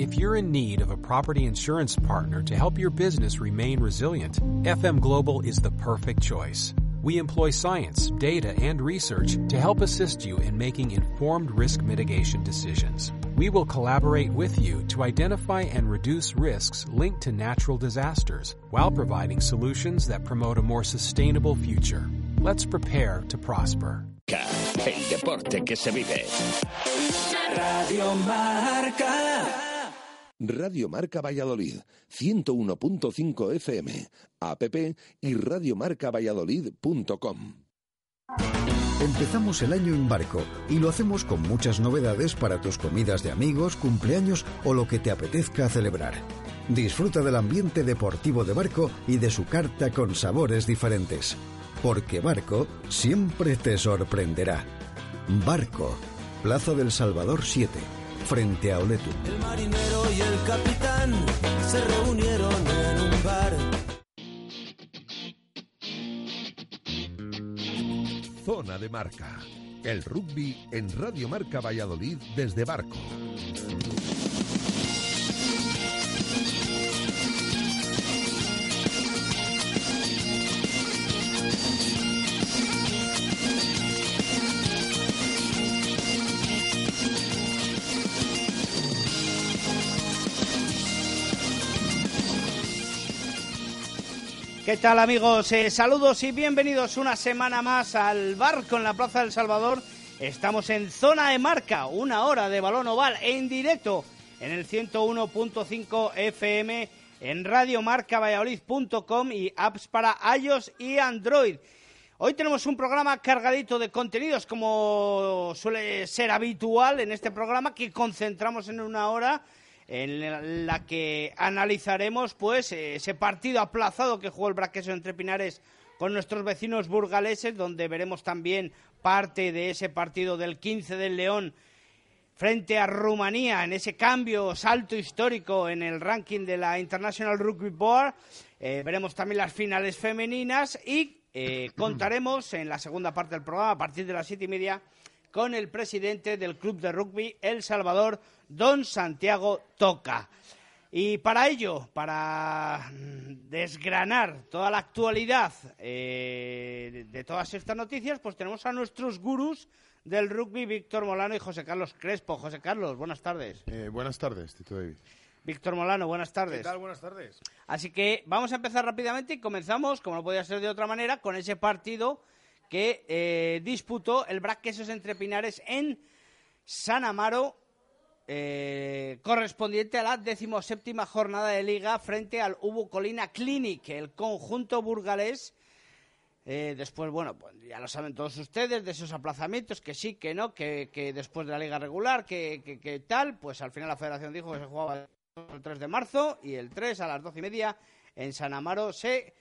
If you're in need of a property insurance partner to help your business remain resilient, FM Global is the perfect choice. We employ science, data, and research to help assist you in making informed risk mitigation decisions. We will collaborate with you to identify and reduce risks linked to natural disasters while providing solutions that promote a more sustainable future. Let's prepare to prosper. El deporte que se vive. Radio Marca. Radio Marca Valladolid, 101.5 FM, app y radiomarcavalladolid.com. Empezamos el año en barco y lo hacemos con muchas novedades para tus comidas de amigos, cumpleaños o lo que te apetezca celebrar. Disfruta del ambiente deportivo de barco y de su carta con sabores diferentes. Porque Barco siempre te sorprenderá. Barco, Plaza del Salvador 7, frente a Oletu. El marinero y el capitán se reunieron en un bar. Zona de Marca. El rugby en Radio Marca Valladolid desde Barco. ¿Qué tal amigos? Eh, saludos y bienvenidos una semana más al barco en la Plaza del Salvador. Estamos en zona de marca, una hora de balón oval en directo en el 101.5 FM en radiomarcavalladolid.com y apps para iOS y Android. Hoy tenemos un programa cargadito de contenidos como suele ser habitual en este programa que concentramos en una hora en la que analizaremos pues ese partido aplazado que jugó el Braqueso entre Pinares con nuestros vecinos burgaleses, donde veremos también parte de ese partido del 15 del León frente a Rumanía en ese cambio, salto histórico en el ranking de la International Rugby Board. Eh, veremos también las finales femeninas y eh, contaremos en la segunda parte del programa, a partir de las siete y media, con el presidente del Club de Rugby El Salvador, don Santiago Toca. Y para ello, para desgranar toda la actualidad eh, de todas estas noticias, pues tenemos a nuestros gurús del rugby, Víctor Molano y José Carlos Crespo. José Carlos, buenas tardes. Eh, buenas tardes, Tito David. Víctor Molano, buenas tardes. ¿Qué tal? Buenas tardes. Así que vamos a empezar rápidamente y comenzamos, como no podía ser de otra manera, con ese partido que eh, disputó el Braquesos entre Pinares en San Amaro, eh, correspondiente a la decimoséptima jornada de liga frente al Ubu Colina Clinic, el conjunto burgalés. Eh, después, bueno, pues ya lo saben todos ustedes de esos aplazamientos, que sí, que no, que, que después de la liga regular, que, que, que tal, pues al final la federación dijo que se jugaba el 3 de marzo y el 3 a las doce y media en San Amaro se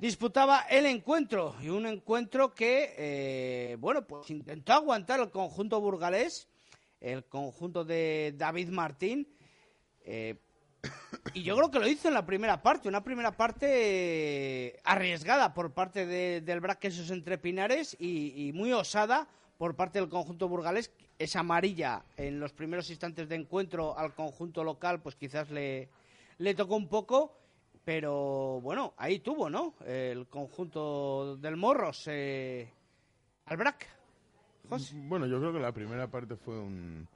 disputaba el encuentro y un encuentro que, eh, bueno, pues intentó aguantar el conjunto burgalés, el conjunto de David Martín, eh, y yo creo que lo hizo en la primera parte, una primera parte eh, arriesgada por parte de, del Braquesos entre Pinares y, y muy osada por parte del conjunto burgalés. Esa amarilla en los primeros instantes de encuentro al conjunto local, pues quizás le, le tocó un poco pero bueno, ahí tuvo, ¿no? El conjunto del Morros, eh, al BRAC. Bueno, yo creo que la primera parte fue un,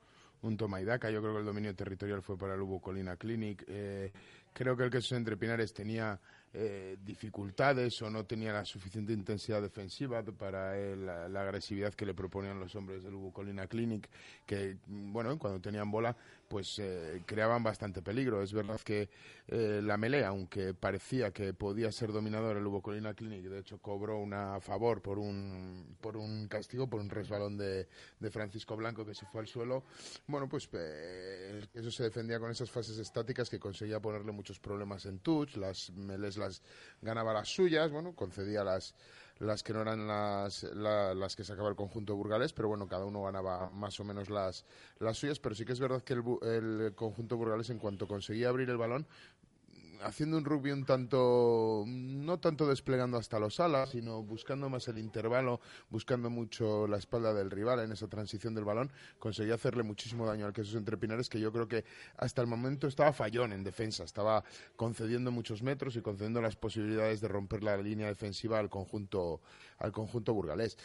un toma y daca. Yo creo que el dominio territorial fue para el Hugo Colina Clinic. Eh, creo que el queso entre Pinares tenía eh, dificultades o no tenía la suficiente intensidad defensiva para la, la agresividad que le proponían los hombres del Hugo Colina Clinic, que, mm, bueno, cuando tenían bola, pues eh, creaban bastante peligro. Es verdad que eh, la melea, aunque parecía que podía ser dominador el Hugo Colina Clinic, de hecho cobró una favor por un, por un castigo, por un resbalón de, de Francisco Blanco que se fue al suelo. Bueno, pues eh, eso se defendía con esas fases estáticas que conseguía ponerle muchos problemas en touch, las meles las ganaba las suyas, bueno, concedía las las que no eran las, la- las que sacaba el conjunto burgalés, pero bueno, cada uno ganaba más o menos las, las suyas, pero sí que es verdad que el, el conjunto burgalés en cuanto conseguía abrir el balón haciendo un rugby un tanto, no tanto desplegando hasta los alas, sino buscando más el intervalo, buscando mucho la espalda del rival en esa transición del balón, conseguía hacerle muchísimo daño al Quesos Entre Pinares, que yo creo que hasta el momento estaba fallón en defensa, estaba concediendo muchos metros y concediendo las posibilidades de romper la línea defensiva al conjunto, al conjunto burgalés.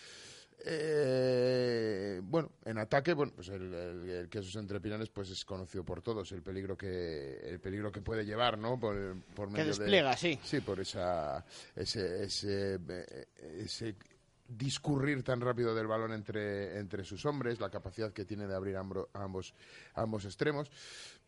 Eh, bueno, en ataque, bueno, pues el, el, Quesos entre Pinares pues es conocido por todos el peligro que el peligro que puede llevar, ¿no? Por, medio que despliega, sí. Sí, por esa ese, ese, ese discurrir tan rápido del balón entre, entre sus hombres, la capacidad que tiene de abrir ambos, ambos extremos.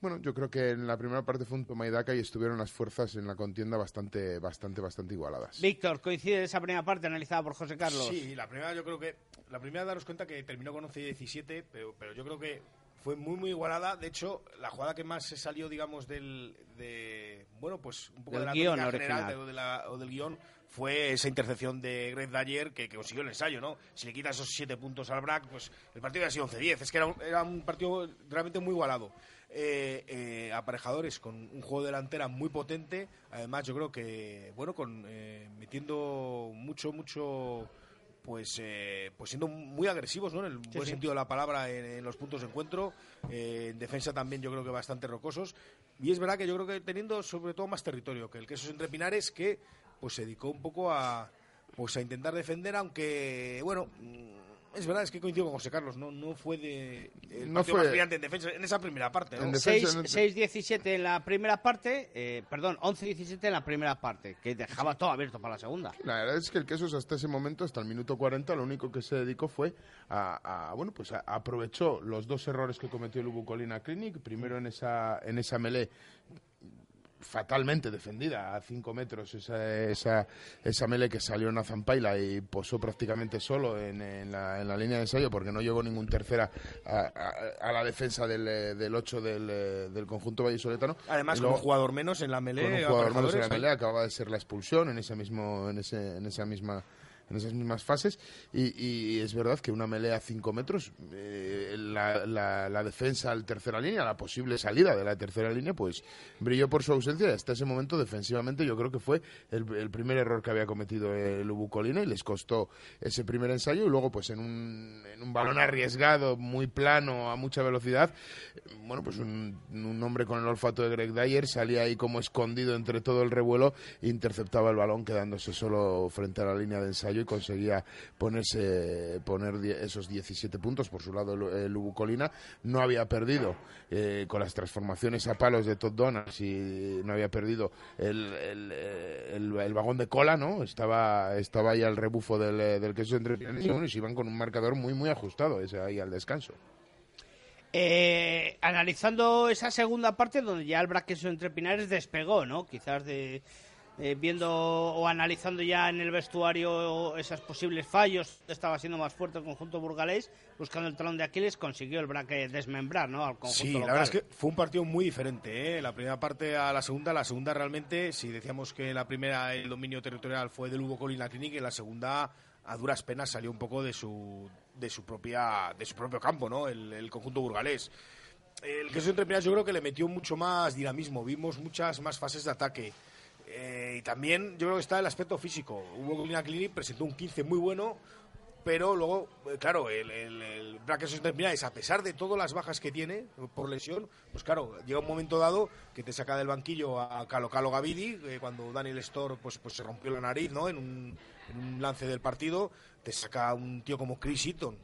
Bueno, yo creo que en la primera parte fue un toma y daca y estuvieron las fuerzas en la contienda bastante, bastante, bastante igualadas. Víctor, ¿coincide esa primera parte analizada por José Carlos? Sí, la primera yo creo que, la primera daros cuenta que terminó con 11 y 17, pero, pero yo creo que fue muy muy igualada de hecho la jugada que más se salió digamos del de bueno pues un poco del de la guion general o, de la, o del guion fue esa intercepción de Greg Dyer que, consiguió el ensayo, ¿no? Si le quita esos siete puntos al BRAC, pues el partido ha sido 11-10. Es que era un, era un, partido realmente muy igualado. Eh, eh, aparejadores con un juego delantera muy potente. Además, yo creo que, bueno, con eh, metiendo mucho, mucho pues pues siendo muy agresivos, ¿no? En el buen sentido de la palabra en, los puntos de encuentro. en defensa también yo creo que bastante rocosos. Y es verdad que yo creo que teniendo sobre todo más territorio que el que esos entre Pinares, que pues se dedicó un poco a pues a intentar defender, aunque bueno, es verdad, es que coincido con José Carlos, no, no fue de no fue, más brillante en defensa en esa primera parte. ¿no? 6-17 en la primera parte, eh, perdón, 11-17 en la primera parte, que dejaba todo abierto para la segunda. La verdad es que el Quesos hasta ese momento, hasta el minuto 40, lo único que se dedicó fue a, bueno, pues aprovechó los dos errores que cometió el Ubu Colina Clinic, primero en esa, en esa melee fatalmente defendida a 5 metros esa, esa, esa mele que salió en Azampaila y posó prácticamente solo en, en, la, en, la, línea de ensayo porque no llegó ningún tercera a, a, la defensa del, del 8 del, del conjunto vallisoletano. Además, con un jugador menos en la melee. Con un jugador menos en la melee, acababa de ser la expulsión en, ese mismo, en, ese, en esa misma en esas mismas fases. Y, es verdad que una melea a 5 metros, eh, la, la, defensa al tercera línea, la posible salida de la tercera línea, pues brilló por su ausencia. Y hasta ese momento defensivamente yo creo que fue el, primer error que había cometido el Ubucolina y les costó ese primer ensayo. Y luego pues en un, en un balón arriesgado, muy plano, a mucha velocidad, bueno pues un, un hombre con el olfato de Greg Dyer salía ahí como escondido entre todo el revuelo e interceptaba el balón quedándose solo frente a la línea de ensayo y conseguía ponerse poner esos 17 puntos. Por su lado el, Colina no había perdido eh, con las transformaciones a palos de Todd Donalds y no había perdido el, el, vagón de cola no estaba estaba ahí al rebufo del, del queso entre y se iban con un marcador muy muy ajustado ese ahí al descanso. Eh, analizando esa segunda parte donde ya el braqueso entre Pinares despegó, ¿no? Quizás de, eh, viendo o analizando ya en el vestuario esos posibles fallos, estaba siendo más fuerte el conjunto burgalés, buscando el talón de Aquiles, consiguió el braque desmembrar ¿no? al conjunto Sí, la verdad es que fue un partido muy diferente. ¿eh? La primera parte a la segunda, la segunda realmente, si decíamos que la primera el dominio territorial fue del Hugo Colina Clinic, en la segunda a duras penas salió un poco de su, de su, propia, de su propio campo, ¿no? el, conjunto burgalés. El que entre yo creo que le metió mucho más dinamismo, vimos muchas más fases de ataque. Eh, y también yo creo que está el aspecto físico. Hugo Colina Clinic presentó un 15 muy bueno, pero luego, eh, claro, el, el, el a pesar de todas las bajas que tiene por lesión, pues claro, llega un momento dado que te saca del banquillo a Calo Calo Gavidi, eh, cuando Daniel Storr pues, pues se rompió la nariz ¿no? en, un, en un lance del partido, te saca un tío como Chris Eaton,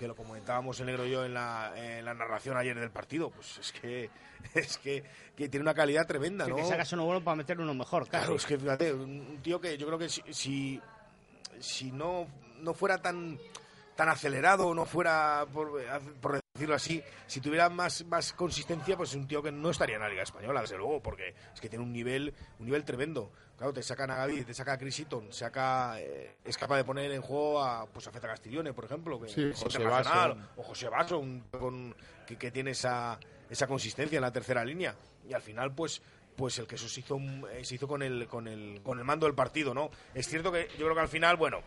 que lo comentábamos el negro y yo en la, en la narración ayer del partido, pues es que es que, que tiene una calidad tremenda, ¿no? Que sacas uno bueno para meter uno mejor, claro. Claro, es que fíjate, un tío que yo creo que si, si, si no, no fuera tan tan acelerado, no fuera, por, por, decirlo así, si tuviera más, más consistencia, pues es un tío que no estaría en la Liga Española, desde luego, porque es que tiene un nivel, un nivel tremendo. Claro, te saca a Gaby, te saca a Chris Eaton, saca, eh, es capaz de poner en juego a, pues a Feta Castiglione, por ejemplo, que sí, José o José Basso, con, que, que, tiene esa, esa consistencia en la tercera línea. Y al final, pues pues el que se hizo, eh, se hizo con el, con, el, con el mando del partido, ¿no? Es cierto que yo creo que al final, bueno,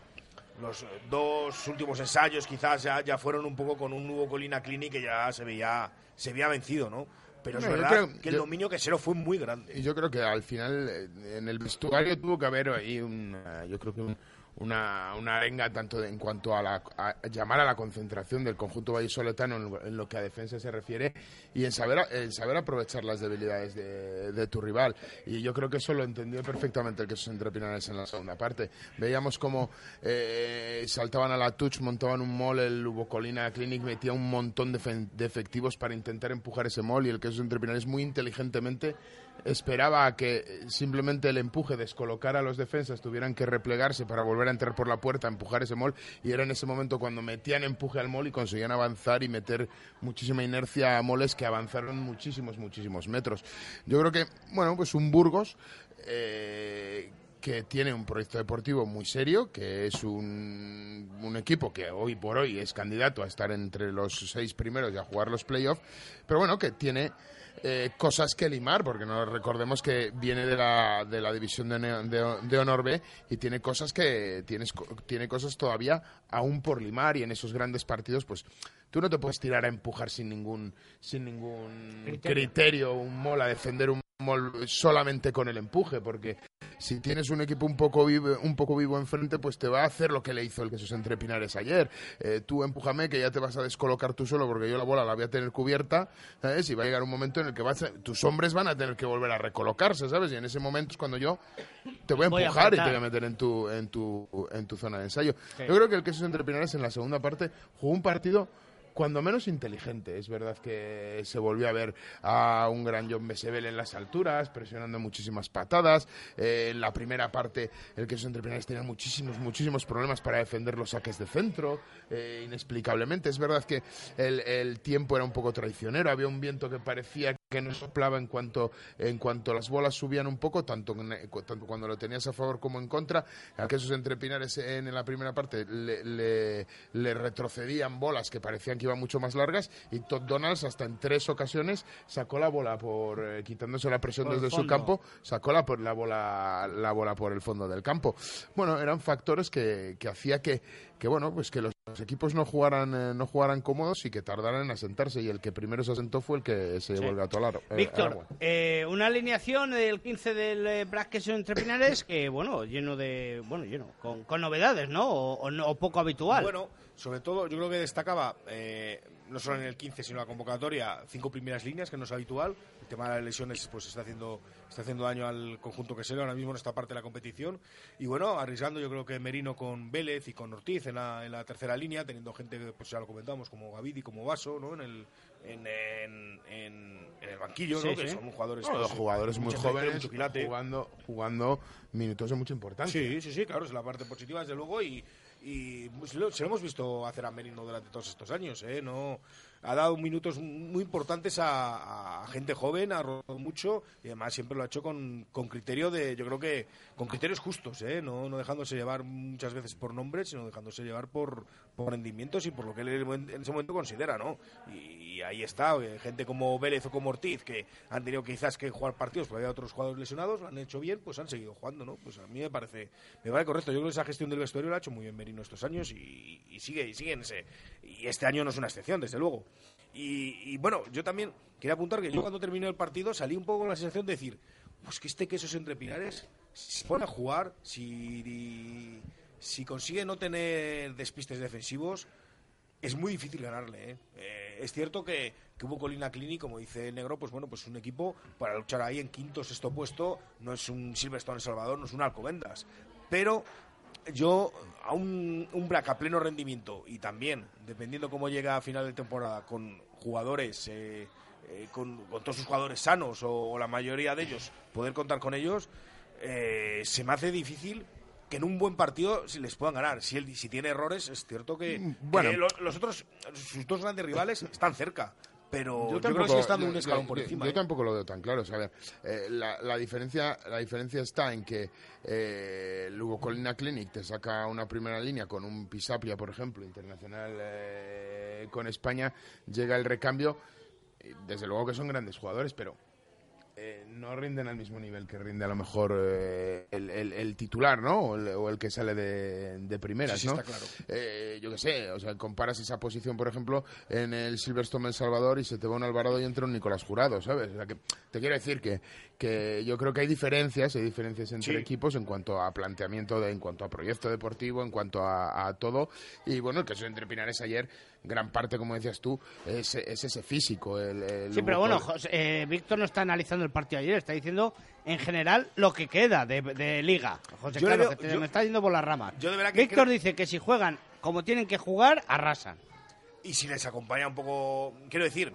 los dos últimos ensayos quizás ya, ya fueron un poco con un nuevo Colina Clinic que ya se veía, se veía vencido, ¿no? pero es No, verdad creo- que el yo- dominio quesero fue muy grande. Y yo creo que al final eh, en el vestuario tuvo que haber ahí una, yo creo que un- una, una arenga tanto en cuanto a, la, a llamar a la concentración del conjunto vallisoletano en, en lo que a defensa se refiere y en saber, en saber aprovechar las debilidades de, tu rival. Y yo creo que eso lo entendió perfectamente el que sus entrepinares en la segunda parte. Veíamos como eh, saltaban a la touch, montaban un mall, el Lubo Colina Clinic metía un montón de, de efectivos para intentar empujar ese mall y el que sus entrepinares muy inteligentemente esperaba que simplemente el empuje descolocara a los defensas, tuvieran que replegarse para volver a entrar por la puerta, empujar ese mall, y era en ese momento cuando metían empuje al mall y conseguían avanzar y meter muchísima inercia a moles que avanzaron muchísimos, muchísimos metros. Yo creo que, bueno, pues un Burgos eh, que tiene un proyecto deportivo muy serio, que es un, un equipo que hoy por hoy es candidato a estar entre los seis primeros y a jugar los playoffs, pero bueno, que tiene eh, cosas que limar, porque no recordemos que viene de la, de la división de, Ne- de- de Honor B y tiene cosas que tienes, tiene cosas todavía aún por limar y en esos grandes partidos, pues tú no te puedes tirar a empujar sin ningún, sin ningún Criterio. criterio, un mol, a defender un solamente con el empuje, porque si tienes un equipo un poco vivo, un poco vivo enfrente, pues te va a hacer lo que le hizo el Jesús Entre Pinares ayer. Eh, tú empújame que ya te vas a descolocar tú solo porque yo la bola la voy a tener cubierta, ¿sabes? Y va a llegar un momento en el que vas a- tus hombres van a tener que volver a recolocarse, ¿sabes? Y en ese momento es cuando yo te voy a Voy a empujar y te voy a meter en tu, en tu, en tu zona de ensayo. Sí. Yo creo que el Jesús Entre Pinares en la segunda parte jugó un partido cuando menos inteligente. Es verdad que se volvió a ver a un gran John Besebel en las alturas, presionando muchísimas patadas. Eh, en la primera parte, el que entre Pinares tenía muchísimos, muchísimos problemas para defender los saques de centro, eh, inexplicablemente. Es verdad que el, el tiempo era un poco traicionero, había un viento que parecía que no soplaba en cuanto, en cuanto las bolas subían un poco, tanto, en- tanto cuando lo tenías a favor como en contra. A que esos entrepinares en, la primera parte le, le- le retrocedían bolas que parecían que iban mucho más largas y Todd Donalds hasta en tres ocasiones sacó la bola por eh, quitándose la presión Por desde su campo sacó la, por la bola la bola por el fondo del campo bueno eran factores que, que hacía que, que bueno pues que los equipos no jugaran eh, no jugaran cómodos y que tardaran en asentarse y el que primero se asentó fue el que se gato al aro eh, Víctor, eh, una alineación del 15 del eh, Black Question entre Pinares que, bueno, lleno de. Bueno, lleno, con, con novedades, ¿no? O, o no- o poco habitual. Bueno, sobre todo yo creo que destacaba, eh, no solo en el 15, sino en la convocatoria, cinco primeras líneas, que no es habitual. El tema de las lesiones pues está haciendo, está haciendo daño al conjunto quesero ahora mismo en esta parte de la competición. Y bueno, arriesgando yo creo que Merino con Vélez y con Ortiz en la, en la tercera línea, teniendo gente que pues ya lo comentamos, como Gavidi, como Vaso, ¿no? En el, en, en, en- en el banquillo, Sí, ¿no? Que son jugadores, No, pues, los jugadores muy jóvenes jugando jugando minutos de mucha importancia Sí, sí, sí, claro, es la parte positiva, desde luego, y, y pues, lo- se lo hemos visto hacer a Merino durante todos estos años, ¿eh? No, ha dado minutos muy importantes a, gente joven, ha rodado mucho, y además siempre lo ha hecho con, con criterio de, yo creo que, con criterios justos, ¿eh? No, dejándose llevar muchas veces por nombres, sino dejándose llevar por, por rendimientos y por lo que él en ese momento considera, ¿no? Y, ahí está, eh, gente como Vélez o como Ortiz, que han tenido quizás que jugar partidos, pero había otros jugadores lesionados, lo han hecho bien, pues han seguido jugando, ¿no? Pues a mí me parece, me parece correcto. Yo creo que esa gestión del vestuario la ha hecho muy bien Merino estos años y, y sigue, y sigue en ese. Y este año no es una excepción, desde luego. Y, bueno, yo también quería apuntar que yo cuando terminó el partido salí un poco con la sensación de decir, pues que este queso es entre pinares, si se pone a jugar, si, si consigue no tener despistes defensivos, es muy difícil ganarle. ¿eh? Eh, es cierto que, que hubo Colina Clinic, como dice el negro, pues bueno, pues un equipo para luchar ahí en quinto sexto puesto, no es un Silverstone El Salvador, no es un Alcobendas. Pero yo a un, un Black a pleno rendimiento y también, dependiendo cómo llega a final de temporada, con jugadores, eh, eh, con, con todos sus jugadores sanos o, o la mayoría de ellos, poder contar con ellos, eh, se me hace difícil que en un buen partido si les puedan ganar. Si él si tiene errores, es cierto que, bueno. que los otros, sus dos grandes rivales están cerca. Pero yo, creo que tampoco- sí están yo- un escalón yo- por yo- encima. Yo ¿eh? tampoco lo veo tan claro. o sea, a ver, eh, la, la diferencia, la diferencia está en que eh, Lugo Colina Clinic te saca una primera línea con un Pisapia, por ejemplo, internacional eh, con España, llega el recambio. Desde luego que son grandes jugadores, pero eh, no rinden al mismo nivel que rinde a lo mejor eh, el, el- el titular, ¿no? O el, o el que sale de, de primeras, Sí, sí, ¿no? está claro. Eh, yo qué sé, o sea, comparas esa posición, por ejemplo, en el Silverstone El Salvador y se te va un Alvarado y entra un Nicolás Jurado, ¿sabes? O sea, que te quiero decir que, que yo creo que hay diferencias, hay diferencias entre Sí. equipos en cuanto a planteamiento, de, en cuanto a proyecto deportivo, en cuanto a, a todo. Y bueno, el caso de entre Pinares ayer, gran parte, como decías tú, es, es ese físico. El, el Sí, pero bueno, José- eh, Víctor no está analizando el partido ayer, está diciendo en general lo que queda de, de liga. José Yo veo- que te- yo- me está yendo por las ramas. yo de verdad que Víctor creo- dice que si juegan como tienen que jugar, arrasan. Y si les acompaña un poco, quiero decir,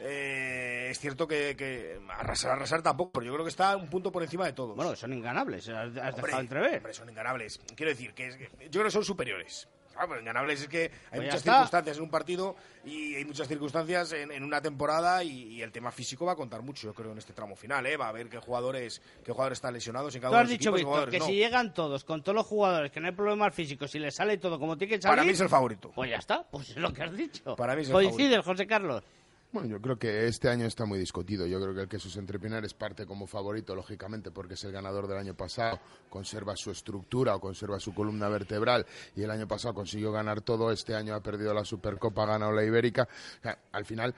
eh, es cierto que, que arrasar, arrasar tampoco, pero yo creo que está un punto por encima de todos. Bueno, son inganables, has, has Hombre, dejado entrever. hombre, son inganables. Quiero decir, que, es que yo creo que son superiores. Claro, pero inganables es que hay Pues muchas está. circunstancias en un partido y hay muchas circunstancias en, en una temporada y, y el tema físico va a contar mucho, yo creo, en este tramo final. ¿eh? Va a ver qué jugadores, qué jugadores están lesionados en cada Tú uno has de los dicho, equipos Víctor, que no. si llegan todos, con todos los jugadores, que no hay problemas físicos, si les sale todo como tiene que salir... Para mí es el favorito. Pues ya está, pues es lo que has dicho. Para mí es el Coincides, José Carlos. Bueno, yo creo que este año está muy discutido. Yo creo que el Quesos Entre Pinares parte como favorito, lógicamente, porque es el ganador del año pasado, conserva su estructura o conserva su columna vertebral y el año pasado consiguió ganar todo. Este año ha perdido la Supercopa, ha ganado la Ibérica. Al final,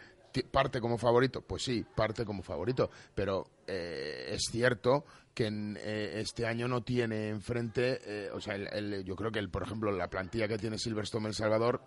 parte como favorito. Pues sí, parte como favorito. Pero eh, es cierto que en, eh, este año no tiene enfrente, eh, o sea, el- el- yo creo que, el, por ejemplo, la plantilla que tiene Silverstone El Salvador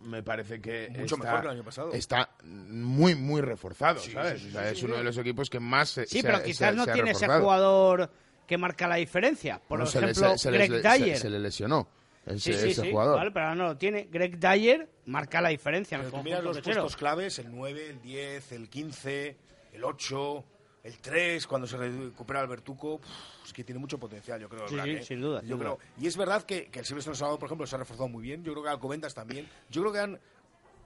me parece que Mucho está, mejor que el año pasado. está muy muy reforzado Sí, ¿sabes? sí, sí, O sea, sí, es sí, uno sí. de los equipos que más se, Sí, se- pero se- quizás no se ha tiene ese jugador que marca la diferencia. Por No, se le- ejemplo, le- Greg se- Dyer. se le lesionó ese, sí, sí, ese sí, jugador vale, pero ahora no lo tiene. Greg Dyer marca la diferencia en el Pero tú miras conjunto los lechero. puestos claves, el 9, el 10, el 15, el 8, el 3, cuando se recupera Albertuco, pff, es que tiene mucho potencial, yo creo. el Sí, ¿eh? sin duda, Yo sin creo. duda. Y es verdad que, que el Silvestre Salvador, por ejemplo, se ha reforzado muy bien. Yo creo que Alcobendas también. Yo creo que han,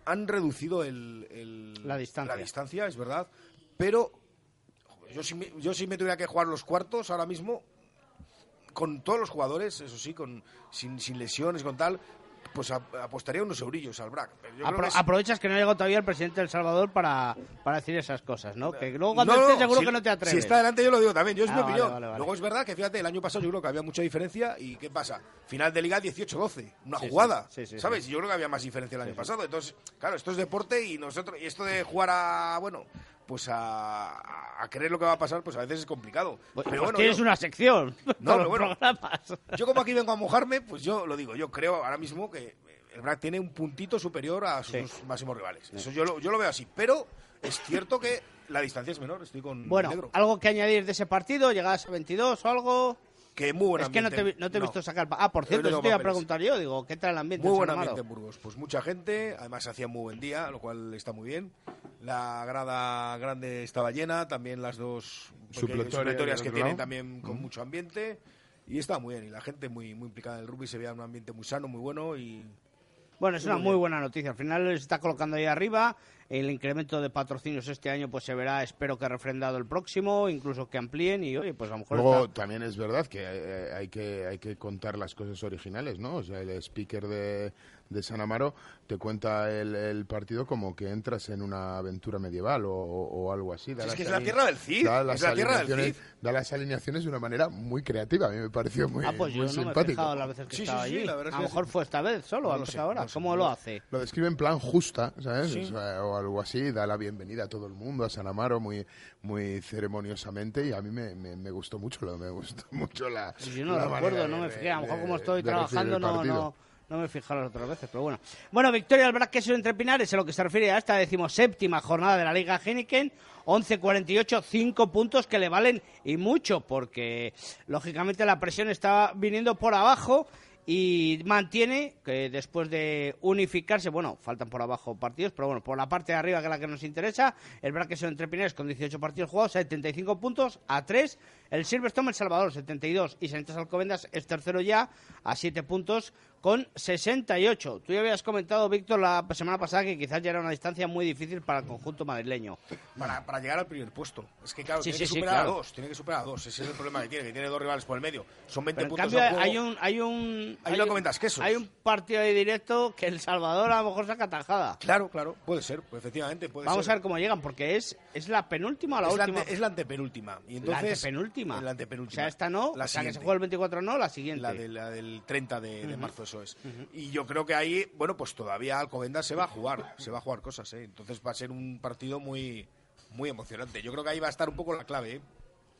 han reducido el, el- La distancia. distancia, es verdad. Pero yo si, me, yo si me tuviera que jugar los cuartos ahora mismo, con todos los jugadores, eso sí, con sin, sin lesiones, con tal, pues a- apostaría unos eurillos al BRAC. Apro- es- Aprovechas que no ha llegado todavía el presidente de El Salvador para, para decir esas cosas, ¿no? Que luego cuando No, estés seguro si- que no te atreves. Si está delante yo lo digo también, yo es Ah, mi vale, opinión. vale, vale. Luego es verdad que fíjate, el año pasado yo creo que había mucha diferencia y ¿qué pasa? Final de liga 18-12, una Sí, jugada, sí, sí, ¿sabes? Yo creo que había más diferencia el año pasado. Entonces, claro, esto es deporte y nosotros y esto de jugar a, bueno, pues a, a creer lo que va a pasar, pues a veces es complicado. Pues, pero pues bueno, tienes yo, una sección. No, pero bueno. programas. yo como aquí vengo a mojarme, pues yo lo digo, yo creo ahora mismo que el BRAC tiene un puntito superior a sus Sí. máximos rivales. Eso yo lo, yo lo veo así, pero es cierto que la distancia es menor, estoy con Bueno, negro. ¿algo que añadir de ese partido? ¿Llegadas a 22 o algo? Que muy buen es que no te, ambiente. no te he No. visto sacar... pa- Ah, por cierto, no eso te iba a preguntar yo. Digo, ¿qué tal el ambiente Muy en buen San ambiente en Burgos. Pues mucha gente, además hacía muy buen día, lo cual está muy bien. La grada grande estaba llena, también las dos Supletorias que tienen también con mucho ambiente. Y está muy bien, y la gente muy, muy implicada en el rugby, se veía un ambiente muy sano, muy bueno y Bueno, es Muy una bien. muy buena noticia. Al final se está colocando ahí arriba. El incremento de patrocinios este año pues se verá, espero que refrendado el próximo, incluso que amplíen y oye, pues a lo mejor Luego está- también es verdad que eh, hay que hay que contar las cosas originales, ¿no? O sea, el speaker de, de San Amaro te cuenta el, el partido como que entras en una aventura medieval o, o- o algo así. Da Es las que es la tierra del Cid, da es las la tierra del alineaciones- Cid. Da las alineaciones de una manera muy creativa. A mí me pareció muy, Ah, pues yo muy no me he simpático. fijado las veces que Sí, sí, estaba sí, allí. la verdad es a lo mejor sí. fue esta vez solo, No a lo lo sé, ahora. no sé, ¿Cómo lo hace? Lo describe en plan justa, ¿sabes? Sí. O, sea, o algo así, da la bienvenida a todo el mundo, a San Amaro, muy, muy ceremoniosamente, y a mí me, me, me gustó mucho, lo, me gustó mucho la. Si yo no la lo recuerdo, no me fijé. A lo mejor como estoy trabajando no. No, me he fijado las otras veces, pero bueno. Bueno, victoria del Braquesio entre Pinares en lo que se refiere a esta decimoséptima jornada de la Liga Heineken. 11-48, 5 puntos que le valen y mucho, porque lógicamente la presión está viniendo por abajo y mantiene que después de unificarse, bueno, faltan por abajo partidos, pero bueno, por la parte de arriba que es la que nos interesa, el Braquesio entre Pinares con 18 partidos jugados, 75 puntos a 3, el Silverstone El Salvador 72 y Sanitas Alcobendas es tercero ya a 7 puntos con 68. Tú ya habías comentado, Víctor, la semana pasada que quizás ya era una distancia muy difícil para el conjunto madrileño. para, para llegar al primer puesto. Es que claro, Sí, tiene sí, que sí, superar claro. a dos, tiene que superar a dos. Ese es el problema que tiene, que tiene dos rivales por el medio. Son 20 Pero en puntos cambio de hay un hay un Ahí lo un- comentas, quesos. Hay un partido ahí directo que El Salvador a lo mejor saca tajada. Claro, claro, puede ser, pues efectivamente puede Vamos ser. a ver cómo llegan porque es ¿Es la penúltima o la es, la última? ante- es la antepenúltima. Y entonces, la antepenúltima. La antepenúltima. O sea, esta no, La o sea, que se juega el 24 no, la siguiente. La, de- la del 30 de, marzo, eso es. Y yo creo que ahí, bueno, pues todavía Alcobendas se va a jugar, se va a jugar cosas, ¿eh? Entonces va a ser un partido muy, muy emocionante. Yo creo que ahí va a estar un poco la clave, ¿eh?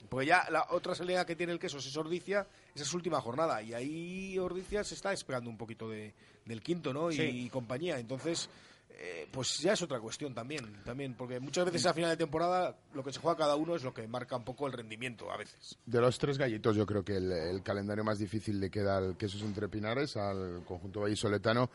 Porque ya la otra salida que tiene el queso es Ordicia, esa es su última jornada. Y ahí Ordicia se está despegando un poquito de, del quinto, ¿no? Y, compañía. Entonces, eh, pues ya es otra cuestión también, también. Porque muchas veces a final de temporada lo que se juega cada uno es lo que marca un poco el rendimiento a veces. De los tres gallitos, yo creo que el, el calendario más difícil le queda al Quesos Entre Pinares, al conjunto vallisoletano,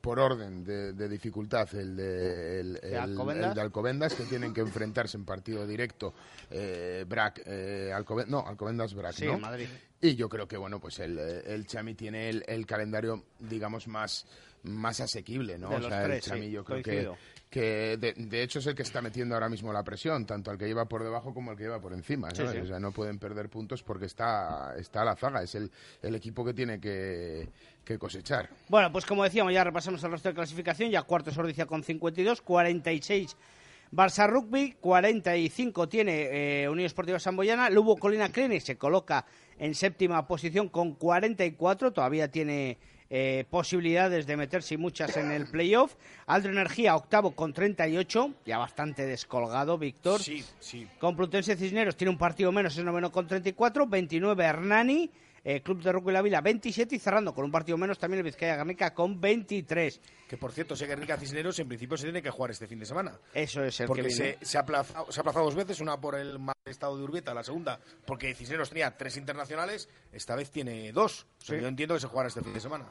por orden de, de dificultad, el de, el, el- Alcobendas? el de Alcobendas, que tienen que enfrentarse en partido directo, eh, Brac, eh, Alcoben- no, Alcobendas Brac, Sí, ¿no? Madrid. Y yo creo que, bueno, pues el, el Chami tiene el, el calendario, digamos, más, más asequible, ¿no? De o los sea, tres, el Chami sí, yo creo que, que de, de hecho es el que está metiendo ahora mismo la presión, tanto al que lleva por debajo como al que lleva por encima, sí. O sea, no pueden perder puntos porque está, está a la zaga, es el, el equipo que tiene que, que cosechar. Bueno, pues como decíamos, ya repasamos el resto de clasificación. Ya cuarto es Ordicia con 52, 46 Barça Rugby, 45 tiene eh, Unión Esportiva Samboyana. Lugo Colina Clinic se coloca en séptima posición con 44, todavía tiene eh, posibilidades de meterse y muchas en el playoff. Aldo Energía octavo con 38, ya bastante descolgado, Víctor. Sí, sí. Complutense Cisneros tiene un partido menos, es noveno con 34, 29 Hernani, eh, Club de Rugby La Vila 27 y cerrando con un partido menos también el Vizcaya Garnica con 23. Que por cierto, sé que Enrique Cisneros en principio se tiene que jugar este fin de semana. Eso es el que Porque viene. se, se, ha aplazado, se ha aplazado dos veces, una por el mal estado de Urbieta, la segunda porque Cisneros tenía tres internacionales, esta vez tiene dos. O sea, Sí. Yo entiendo que se jugará este fin de semana.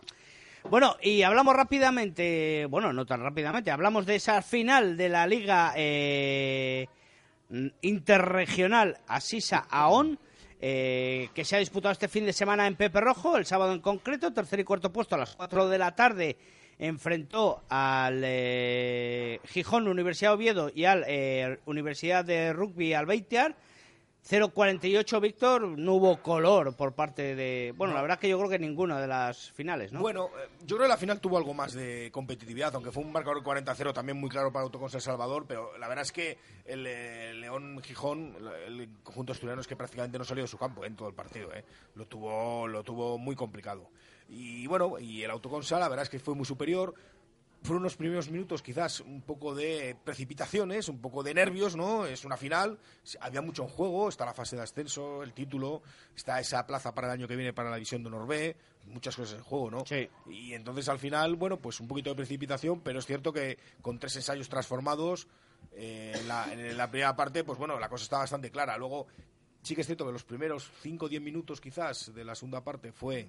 Bueno, y hablamos rápidamente, bueno, no tan rápidamente, hablamos de esa final de la Liga eh, Interregional Asisa AON, eh, que se ha disputado este fin de semana en Pepe Rojo, el sábado en concreto, tercer y cuarto puesto a las 4 de la tarde enfrentó al eh, Gijón Universidad Oviedo y al eh, Universidad de Rugby Albeitiar. 0-48, Víctor, no hubo color por parte de... Bueno, la verdad que yo creo que ninguna de las finales, ¿no? Bueno, eh, yo creo que la final tuvo algo más de competitividad, aunque fue un marcador 40-0 también muy claro para Autoconsa El Salvador, pero la verdad es que el, eh, León Gijón, el, el conjunto asturiano es que prácticamente no salió de su campo en todo el partido, eh. lo tuvo lo tuvo muy complicado. Y bueno, y el Autoconsa la verdad es que fue muy superior. Fueron unos primeros minutos quizás un poco de precipitaciones, un poco de nervios, ¿no? Es una final, había mucho en juego, está la fase de ascenso, el título, está esa plaza para el año que viene para la división de Honor B, muchas cosas en juego, ¿no? Sí. Y entonces al final, bueno, pues un poquito de precipitación, pero es cierto que con tres ensayos transformados, eh, en, la, en la primera parte, pues bueno, la cosa está bastante clara. Luego, sí que es cierto que los primeros 5 o 10 minutos quizás de la segunda parte fue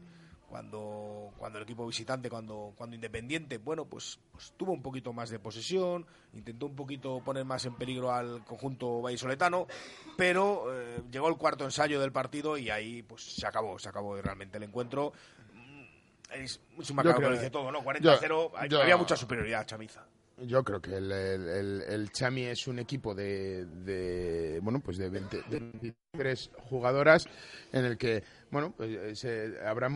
cuando, cuando el equipo visitante, cuando, cuando Independiente, bueno, pues, pues tuvo un poquito más de posesión, intentó un poquito poner más en peligro al conjunto vallisoletano, pero eh, llegó el cuarto ensayo del partido y ahí pues se acabó, se acabó realmente el encuentro. Mm, Es, es un marcador que lo dice todo, ¿no? yo- 40-0, hay- yo- había mucha superioridad, Chamiza. Yo creo que el, el, el- el Chami es un equipo de, de, bueno pues de, 20 de 23 jugadoras en el que bueno pues, eh, se- habrá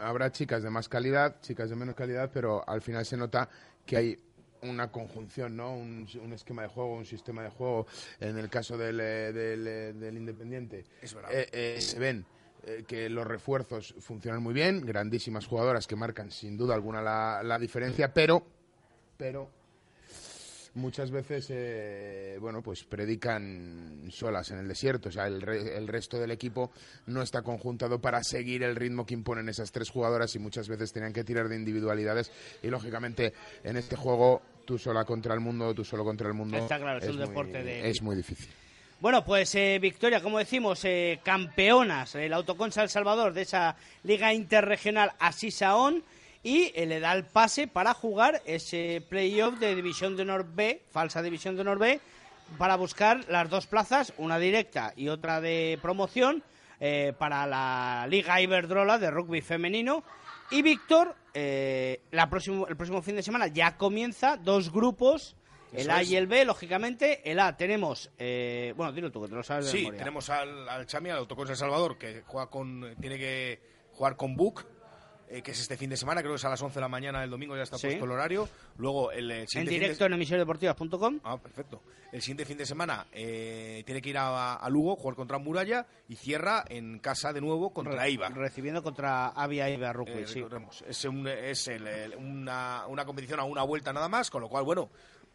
habrá chicas de más calidad, chicas de menos calidad, pero al final se nota que hay una conjunción, ¿no? Un, un esquema de juego, un sistema de juego. En el caso del, eh, del, eh, del Independiente, Es verdad. eh, eh, se ven eh, que los refuerzos funcionan muy bien, grandísimas jugadoras que marcan sin duda alguna la, la diferencia, pero, pero muchas veces, eh, bueno, pues predican solas en el desierto. O sea, el, re- el resto del equipo no está conjuntado para seguir el ritmo que imponen esas tres jugadoras y muchas veces tenían que tirar de individualidades. Y lógicamente, en este juego, tú sola contra el mundo, tú solo contra el mundo. Está claro, es un muy- deporte de Es muy difícil. Bueno, pues eh, Victoria, como decimos, eh, campeonas, el Autoconsa El Salvador de esa Liga Interregional Asisa-On y eh, le da el pase para jugar ese playoff de División de Honor B, falsa División de Honor B, para buscar las dos plazas, una directa y otra de promoción, eh, para la Liga Iberdrola de rugby femenino. Y Víctor, eh, la próximo, el próximo fin de semana ya comienza dos grupos, el A y el B, lógicamente. El A tenemos, eh, bueno, dilo tú, que te lo sabes de Sí, memoria. tenemos al, al Chami, al Autoconsa El Salvador, que juega con, tiene que jugar con Buc. Eh, que es este fin de semana, creo que es a las 11 de la mañana el domingo, ya está Sí. puesto el horario. Luego el, eh, En siguiente de- directo en emisionesdeportivas.com. Ah, perfecto. El siguiente fin de semana eh, tiene que ir a, a Lugo, jugar contra Muralla y cierra en casa de nuevo contra Re-. Recibiendo contra Avia Rugby, Eh, sí. es, un- es el- el- una, una competición a una vuelta nada más, con lo cual, bueno,